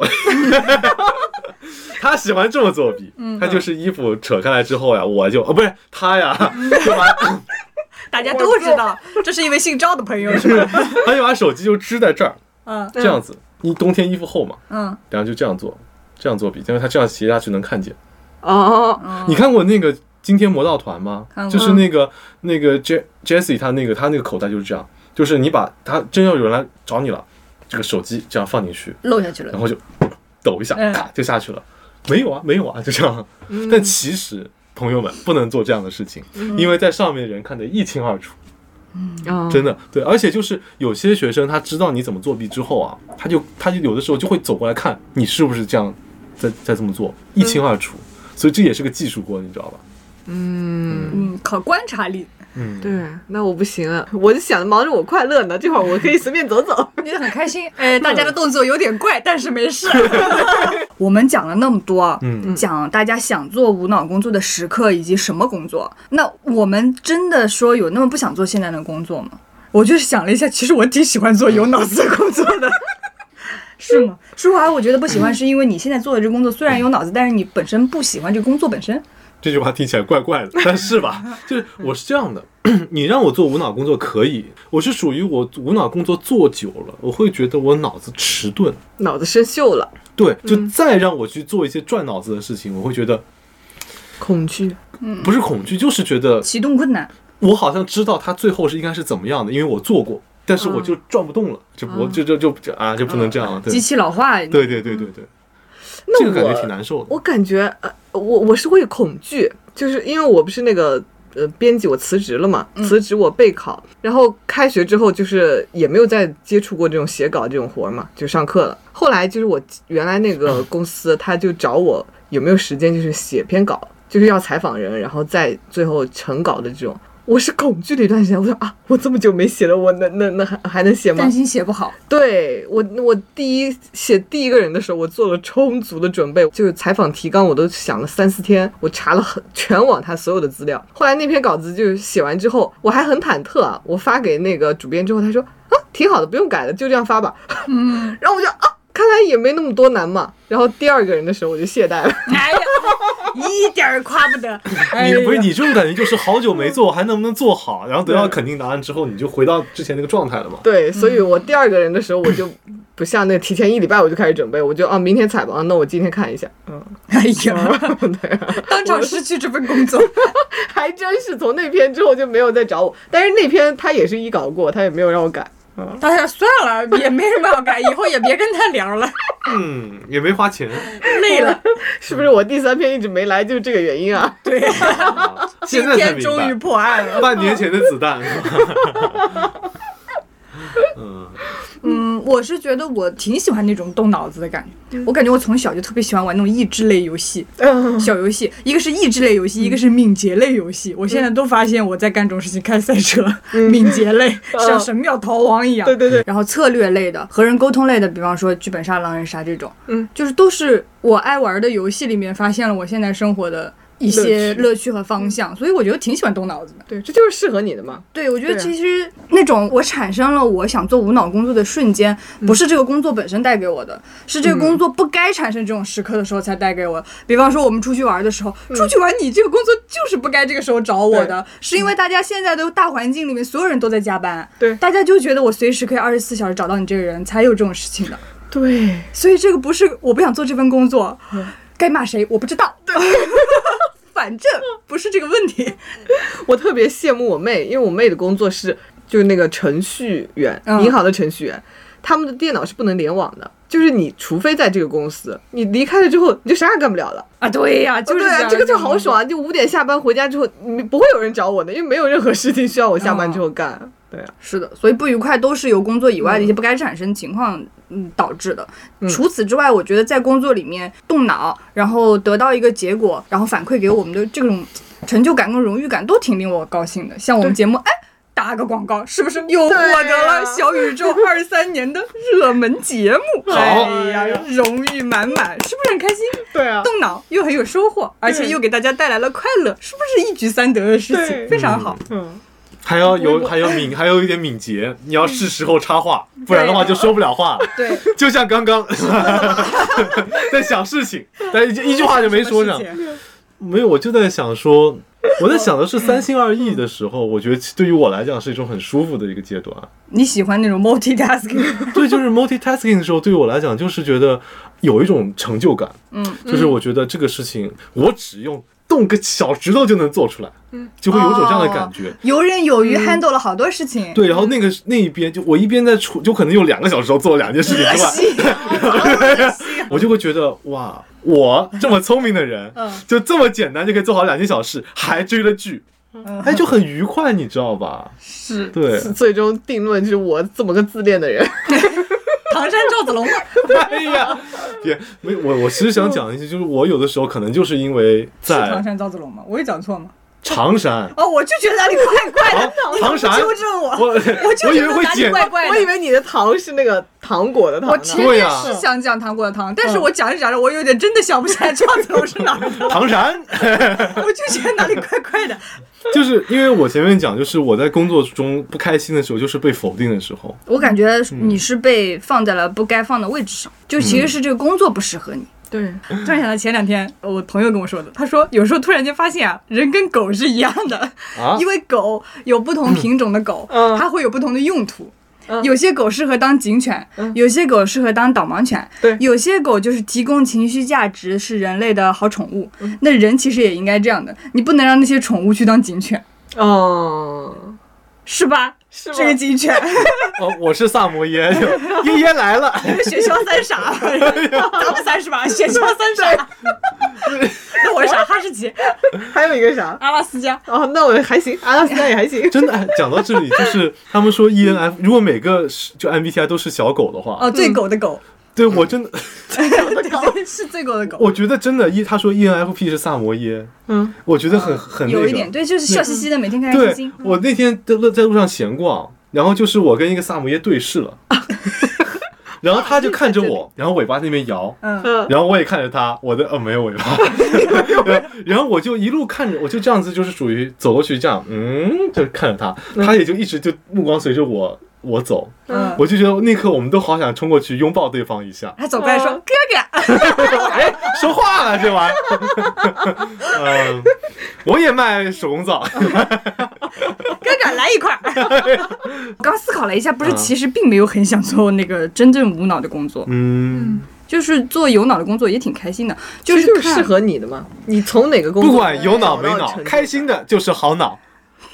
他喜欢这么作弊，他就是衣服扯开来之后呀，我就哦不是他呀，就把 大家都知道，这是一位姓赵的朋友，是吧？他就把手机就支在这儿，嗯。这样子，你冬天衣服厚嘛，嗯，然后就这样做，这样作弊，因为他这样斜下去能看见。哦，你看过那个惊天魔盗团吗？就是那个那个 J Jessie 他那个他那个口袋就是这样，就是你把他真要有人来找你了，这个手机这样放进去，漏下去了。然。后就抖一下，嗯。咔就下去了。没有啊，没有啊，就这样。但其实朋友们不能做这样的事情，因为在上面的人看得一清二楚，嗯真的对。而且就是有些学生他知道你怎么作弊之后啊，他就他就有的时候就会走过来看你是不是这样在在这么做，一清二楚。所以这也是个技术活，你知道吧？嗯，考观察力，嗯，对，那我不行啊，我就想着忙着我快乐呢，这会儿我可以随便走走。你很开心。哎，大家的动作有点怪，但是没事。我们讲了那么多，嗯讲大家想做无脑工作的时刻以及什么工作，那我们真的说有那么不想做现在的工作吗？我就是想了一下，其实我挺喜欢做有脑子的工作的。是吗？舒华，我觉得不喜欢，是因为你现在做的这个工作虽然有脑子，但是你本身不喜欢这个工作本身。这句话听起来怪怪的，但是吧，就是我是这样的，你让我做无脑工作可以，我是属于我无脑工作做久了，我会觉得我脑子迟钝。脑子生锈了，对，就再让我去做一些转脑子的事情，我会觉得恐惧。不是恐惧，就是觉得启动困难，我好像知道它最后是应该是怎么样的，因为我做过，但是我就转不动了，就我就就就就啊就不能这样了，对。机器老化，对对对对对，那这个感觉挺难受的。我感觉呃，我我是会恐惧，就是因为我不是那个呃编辑，我辞职了嘛，辞职我备考，然后开学之后就是也没有再接触过这种写稿这种活儿嘛，就上课了。后来就是我原来那个 公司，他就找我有没有时间，就是写篇稿，就是要采访人，然后再最后成稿的这种。我是恐惧了一段时间，我说啊，我这么久没写了，我能能能还还能写吗担？心写不好。对我，我第一写第一个人的时候，我做了充足的准备，就是采访提纲我都想了三四天，我查了很全网他所有的资料。后来那篇稿子就写完之后，我还很忐忑啊，我发给那个主编之后，他说啊，挺好的，不用改了，就这样发吧。嗯，然后我就啊，看来也没那么多难嘛。然后第二个人的时候，我就懈怠了。哎呀，一点儿夸不得。哎你不是你这种感觉就是好久没做，还能不能做好？然后得到肯定答案之后，你就回到之前那个状态了嘛。对，所以我第二个人的时候，我就不像那提前一礼拜我就开始准备，我就啊，明天采吧，那我今天看一下。嗯，哎呀，对啊。当场失去这份工作。还真是从那篇之后就没有再找我，但是那篇他也是一稿过，他也没有让我改。大家算了，也没什么好改，以后也别跟他聊了，嗯，也没花钱。累了。是不是我第三篇一直没来，就是这个原因啊？对，现在终于，破案了。半年前的子弹。嗯，嗯，我是觉得我挺喜欢那种动脑子的感觉。我感觉我从小就特别喜欢玩那种益智类游戏，嗯。小游戏，一个是益智类游戏，一个是敏捷类游戏。我现在都发现我在干这种事情，开赛车，敏捷类像神庙逃亡一样。对对对，然后策略类的、和人沟通类的，比方说剧本杀、狼人杀这种，嗯，就是都是我爱玩的游戏里面发现了我现在生活的一些乐趣。和方向，所以我觉得挺喜欢动脑子的。对，这就是适合你的嘛。对，我觉得其实那种我产生了我想做无脑工作的瞬间，不是这个工作本身带给我的，是这个工作不该产生这种时刻的时候才带给我。比方说我们出去玩的时候，出去玩你这个工作就是不该这个时候找我的，是因为大家现在的大环境里面所有人都在加班，对。大家就觉得我随时可以二十四小时找到你这个人，才有这种事情的。对，所以这个不是我不想做这份工作，该骂谁我不知道。对 反正不是这个问题。我特别羡慕我妹，因为我妹的工作是就是那个程序员，嗯银行的程序员，他们的电脑是不能联网的。就是你，除非在这个公司，你离开了之后，你就啥也干不了了。啊，对呀、就是这个就好爽啊！就五点下班回家之后，你不会有人找我的，因为没有任何事情需要我下班之后干。对啊，是的，所以不愉快都是由工作以外的一些不该产生情况嗯导致的。除此之外，我觉得在工作里面动脑，然后得到一个结果，然后反馈给我们的这种成就感跟荣誉感，都挺令我高兴的。像我们节目，哎。打个广告，是不是又获得了小宇宙二三年的热门节目？好哎呀，荣誉满满，是不是很开心？对啊，动脑又很有收获，而且又给大家带来了快乐，是不是一举三得的事情？非常好。嗯，还要有还有敏 还有一点敏捷，你要是时候插话，不然的话就说不了话了。对，就像刚刚 在想事情，但一一句话就没说上。没有，我就在想说，我在想的是三心二意的时候，我觉得对于我来讲是一种很舒服的一个阶段。你喜欢那种 multitasking？对，就是 multitasking 的时候，对于我来讲就是觉得有一种成就感。嗯，就是我觉得这个事情我只用动个小指头就能做出来，就会有种这样的感觉。游刃有余，handle 了好多事情。对，然后那个那一边就我一边在处，就可能用两个小时都做了两件事情之外，我就会觉得哇，我这么聪明的人，就这么简单就可以做好两件小事，还追了剧，哎，就很愉快，你知道吧？是对最终定论就是我这么个自恋的人。唐山赵子龙吗，哎呀，别没我我其实想讲一些，就是我有的时候可能就是因为是唐山赵子龙吗？我有讲错吗？常山，哦，我就觉得哪里怪怪的，你唐山纠正我？我我就觉得哪里为会剪怪怪的。我以为你的糖是那个糖果的糖。我前面对呀是想讲糖果的糖，但是我讲着讲着，我有点真的想不起来赵子龙是哪儿的，唐山。我就觉得哪里怪怪的。就是因为我前面讲，就是我在工作中不开心的时候，就是被否定的时候。我感觉你是被放在了不该放的位置上，就其实是这个工作不适合你。对，突然想到前两天我朋友跟我说的，他说有时候突然间发现啊，人跟狗是一样的，啊因为狗有不同品种的狗，嗯它会有不同的用途。嗯有些狗适合当警犬，有些狗适合当导盲犬，对有些狗就是提供情绪价值，是人类的好宠物。那人其实也应该这样的，你不能让那些宠物去当警犬，哦，是吧？是这个警犬，哦，我是萨摩耶，耶耶来了。雪橇三傻，咱们三是吧？雪橇三傻，那我是啥？哈士奇、还有一个啥？阿拉斯加。哦，那我还行，阿拉斯加也还行。真的，哎讲到这里，就是他们说 ENF，如果每个是就 MBTI 都是小狗的话，哦，最狗的狗，对我真的 是最狗的狗。我觉得真的，一他说 ENFP 是萨摩耶，嗯，我觉得很很那个。有一点，对，就是笑嘻嘻的，每天开心心。我那天在路在路上闲逛，然后就是我跟一个萨摩耶对视了，然后他就看着我，然后尾巴那边摇，嗯，嗯，然后我也看着他，我的呃没有尾巴，然后我就一路看着，我就这样子，就是属于走过去这样，嗯，就看着他，他也就一直就目光随着我我走，嗯。我就觉得那刻我们都好想冲过去拥抱对方一下，他走过来说：“哦哥哥。哎，说话了这玩意儿，嗯，我也卖手工皂，哥哥来一块儿。我刚思考了一下，不是，嗯。其实并没有很想做那个真正无脑的工作，嗯，就是做有脑的工作也挺开心的，就就是就是适合你的嘛。你从哪个工作不管有脑没脑开心的就是好脑，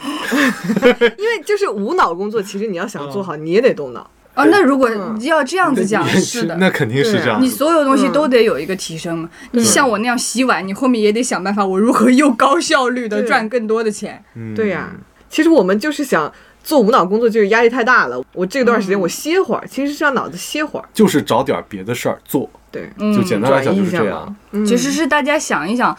因为就是无脑工作，其实你要想做好，你也得动脑。啊。那如果嗯要这样子讲，也是的。那肯定是这样。你所有东西都得有一个提升嘛。你像我那样洗碗，你后面也得想办法，我如何又高效率的赚更多的钱。嗯对呀、其实我们就是想做无脑工作，就是压力太大了。我这段时间我歇会儿，其实是让脑子歇会儿。就是找点别的事儿做，对，嗯，就简单来讲就是这样其实是大家想一想，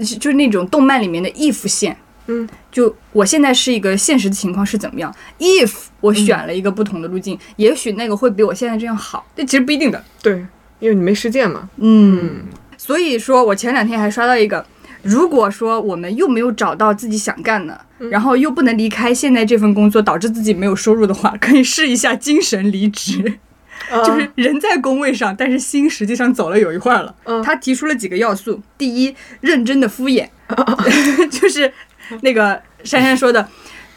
是就是那种动漫里面的 if 线。嗯，就我现在是一个现实的情况是怎么样？if 我选了一个不同的路径，也许那个会比我现在这样好，这其实不一定的。对，因为你没实践嘛。嗯，所以说我前两天还刷到一个，如果说我们又没有找到自己想干的，然后又不能离开现在这份工作，导致自己没有收入的话，可以试一下精神离职。就是人在工位上，但是心实际上走了有一会儿了。嗯他提出了几个要素：第一，认真的敷衍，就是 那个珊珊说的。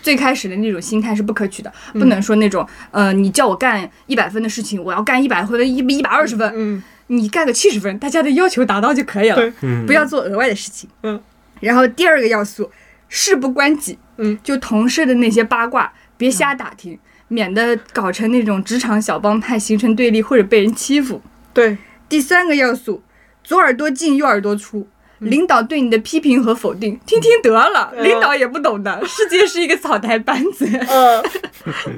最开始的那种心态是不可取的，不能说那种，呃，你叫我干一百分的事情，我要干一百分、一一百二十分，嗯，你干个七十分，大家的要求达到就可以了不要做额外的事情。嗯，然后第二个要素，事不关己。嗯，就同事的那些八卦，别瞎打听，免得搞成那种职场小帮派，形成对立或者被人欺负。对，第三个要素，左耳朵进右耳朵出。领导对你的批评和否定，听听得了。嗯领导也不懂的，世界是一个草台班子。嗯，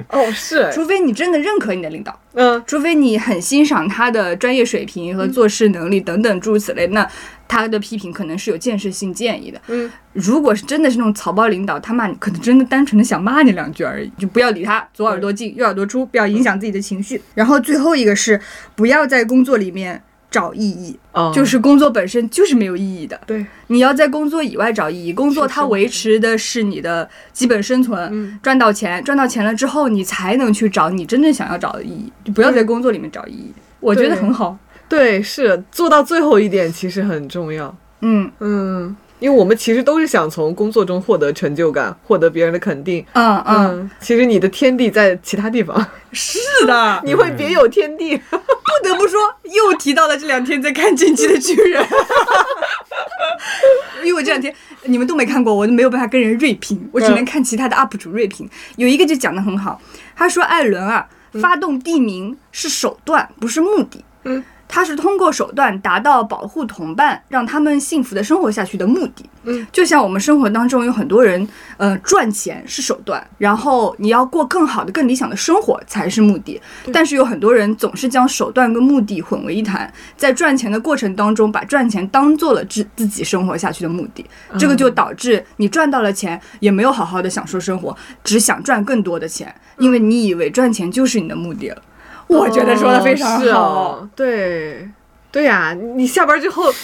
哦是，除非你真的认可你的领导，嗯除非你很欣赏他的专业水平和做事能力等等诸如此类，那他的批评可能是有建设性建议的。嗯，如果是真的是那种草包领导，他骂你，可能真的单纯的想骂你两句而已，就不要理他，左耳朵进右耳朵出，不要影响自己的情绪。然后最后一个是不要在工作里面找意义，哦，就是工作本身就是没有意义的。对，你要在工作以外找意义，工作它维持的是你的基本生存，嗯。赚到钱，赚到钱了之后，你才能去找你真正想要找的意义，就不要在工作里面找意义。我觉得很好，对，是做到最后一点其实很重要。嗯。嗯，因为我们其实都是想从工作中获得成就感，获得别人的肯定。嗯嗯，嗯，其实你的天地在其他地方，是的，你会别有天地。不得不说，又提到了这两天在看《进击的巨人》，因为我这两天你们都没看过，我都没有办法跟人锐评，我只能看其他的 UP 主锐评。有一个就讲得很好，他说艾伦啊，发动地名是手段，不是目的。嗯。他是通过手段达到保护同伴，让他们幸福的生活下去的目的。嗯，就像我们生活当中有很多人，呃，赚钱是手段，然后你要过更好的、更理想的生活才是目的。但是有很多人总是将手段跟目的混为一谈，在赚钱的过程当中，把赚钱当做了自自己生活下去的目的，这个就导致你赚到了钱，也没有好好的享受生活，只想赚更多的钱，因为你以为赚钱就是你的目的了。我觉得说的非常好，哦，对。对呀、你下班之后，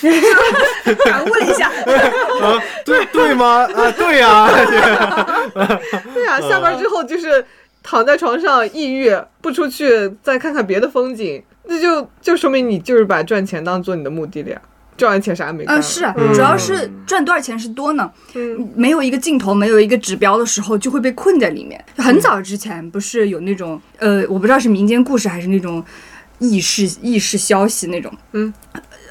反问一下，啊，对对吗？啊，对呀、对呀、下班之后就是躺在床上抑郁，不出去再看看别的风景，那就就说明你就是把赚钱当做你的目的了呀。赚完钱啥也没干。嗯，是啊，嗯主要是赚多少钱是多呢？嗯没有一个镜头，没有一个指标的时候，就会被困在里面。很早之前不是有那种呃，我不知道是民间故事还是那种轶事轶事消息那种，嗯，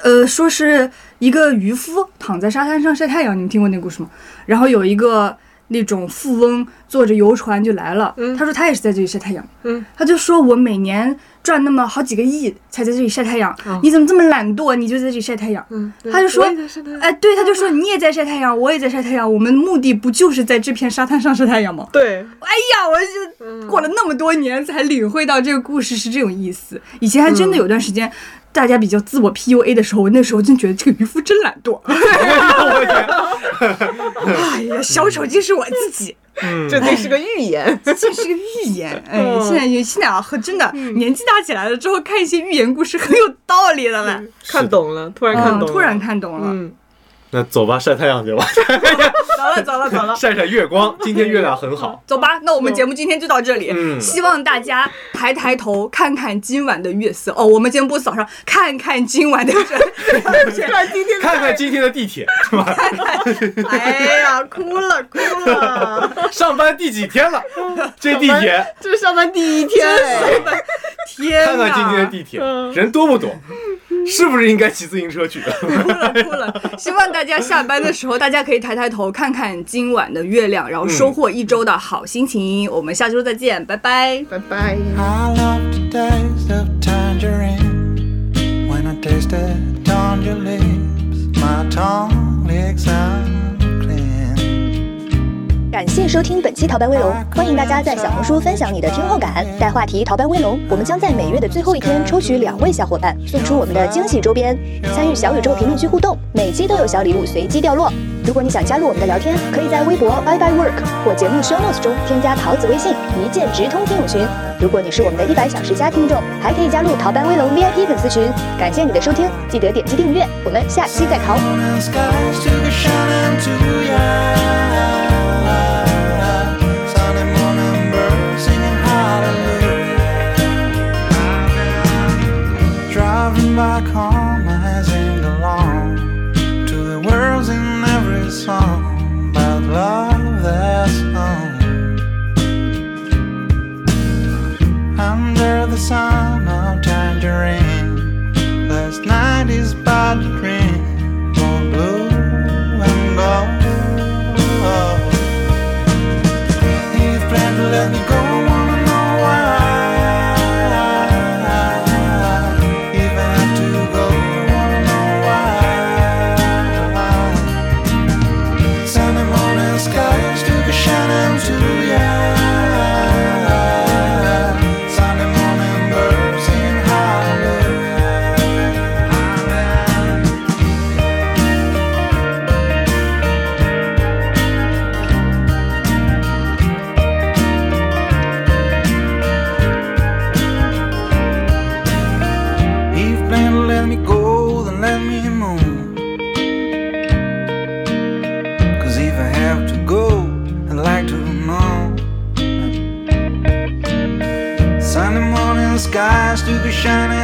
呃，说是一个渔夫躺在沙滩上晒太阳，你们听过那个故事吗？然后有一个那种富翁坐着游船就来了，嗯他说他也是在这里晒太阳，嗯，他就说我每年赚那么好几个亿才在这里晒太阳，哦你怎么这么懒惰，你就在这里晒太阳？嗯，他就说哎，对，他就说你也在晒太阳，我也在晒太阳，我们的目的不就是在这片沙滩上晒太阳吗？对，哎呀，我就过了那么多年才领会到这个故事是这种意思。以前还真的有段时间，大家比较自我 PUA 的时候，我那时候真觉得这个渔夫真懒惰。哎呀，小丑竟是我自己，嗯，这竟是个预言。这是个预言。哎，嗯现在有现在啊，和真的年纪大起来了之后，看一些寓言故事很有道理的了。看懂了，突然看懂突然看懂了。嗯，那走吧，晒太阳去吧，走了走了走了，晒晒月光。今天月亮很好。走吧，那我们节目今天就到这里。嗯希望大家抬抬头看看今晚的月色。哦，我们节目不早上看看今晚的月色。看今天看看今天的地铁是吧？哎呀，哭了哭了，上班第几天了？这地铁，这是上班第一天哎，天哪！看看今天的地铁嗯人多不多？是不是应该骑自行车去？哭了哭了。希望大家下班的时候，大家可以抬抬头看看今晚的月亮，然后收获一周的好心情。我们下周再见，拜拜。拜拜。I love the taste of tangerine. When I taste it on your lips, my tongue licks unclean. 感谢收听本期逃班威龙，欢迎大家在小红书分享你的听后感，带话题“逃班威龙”。我们将在每月的最后一天抽取两位小伙伴，送出我们的惊喜周边。参与小宇宙评论区互动，每期都有小礼物随机掉落。如果你想加入我们的聊天，可以在微博 Bye Bye Work 或节目 Show Notes 中添加桃子微信，一键直通听友群。如果你是我们的一百小时加听众，还可以加入逃班威龙 VIP 粉丝群。感谢你的收听，记得点击订阅，我们下期再逃。I sing along to the words in every song about love that's known. Under the sun of tangerine, last night is bad dream, sunshine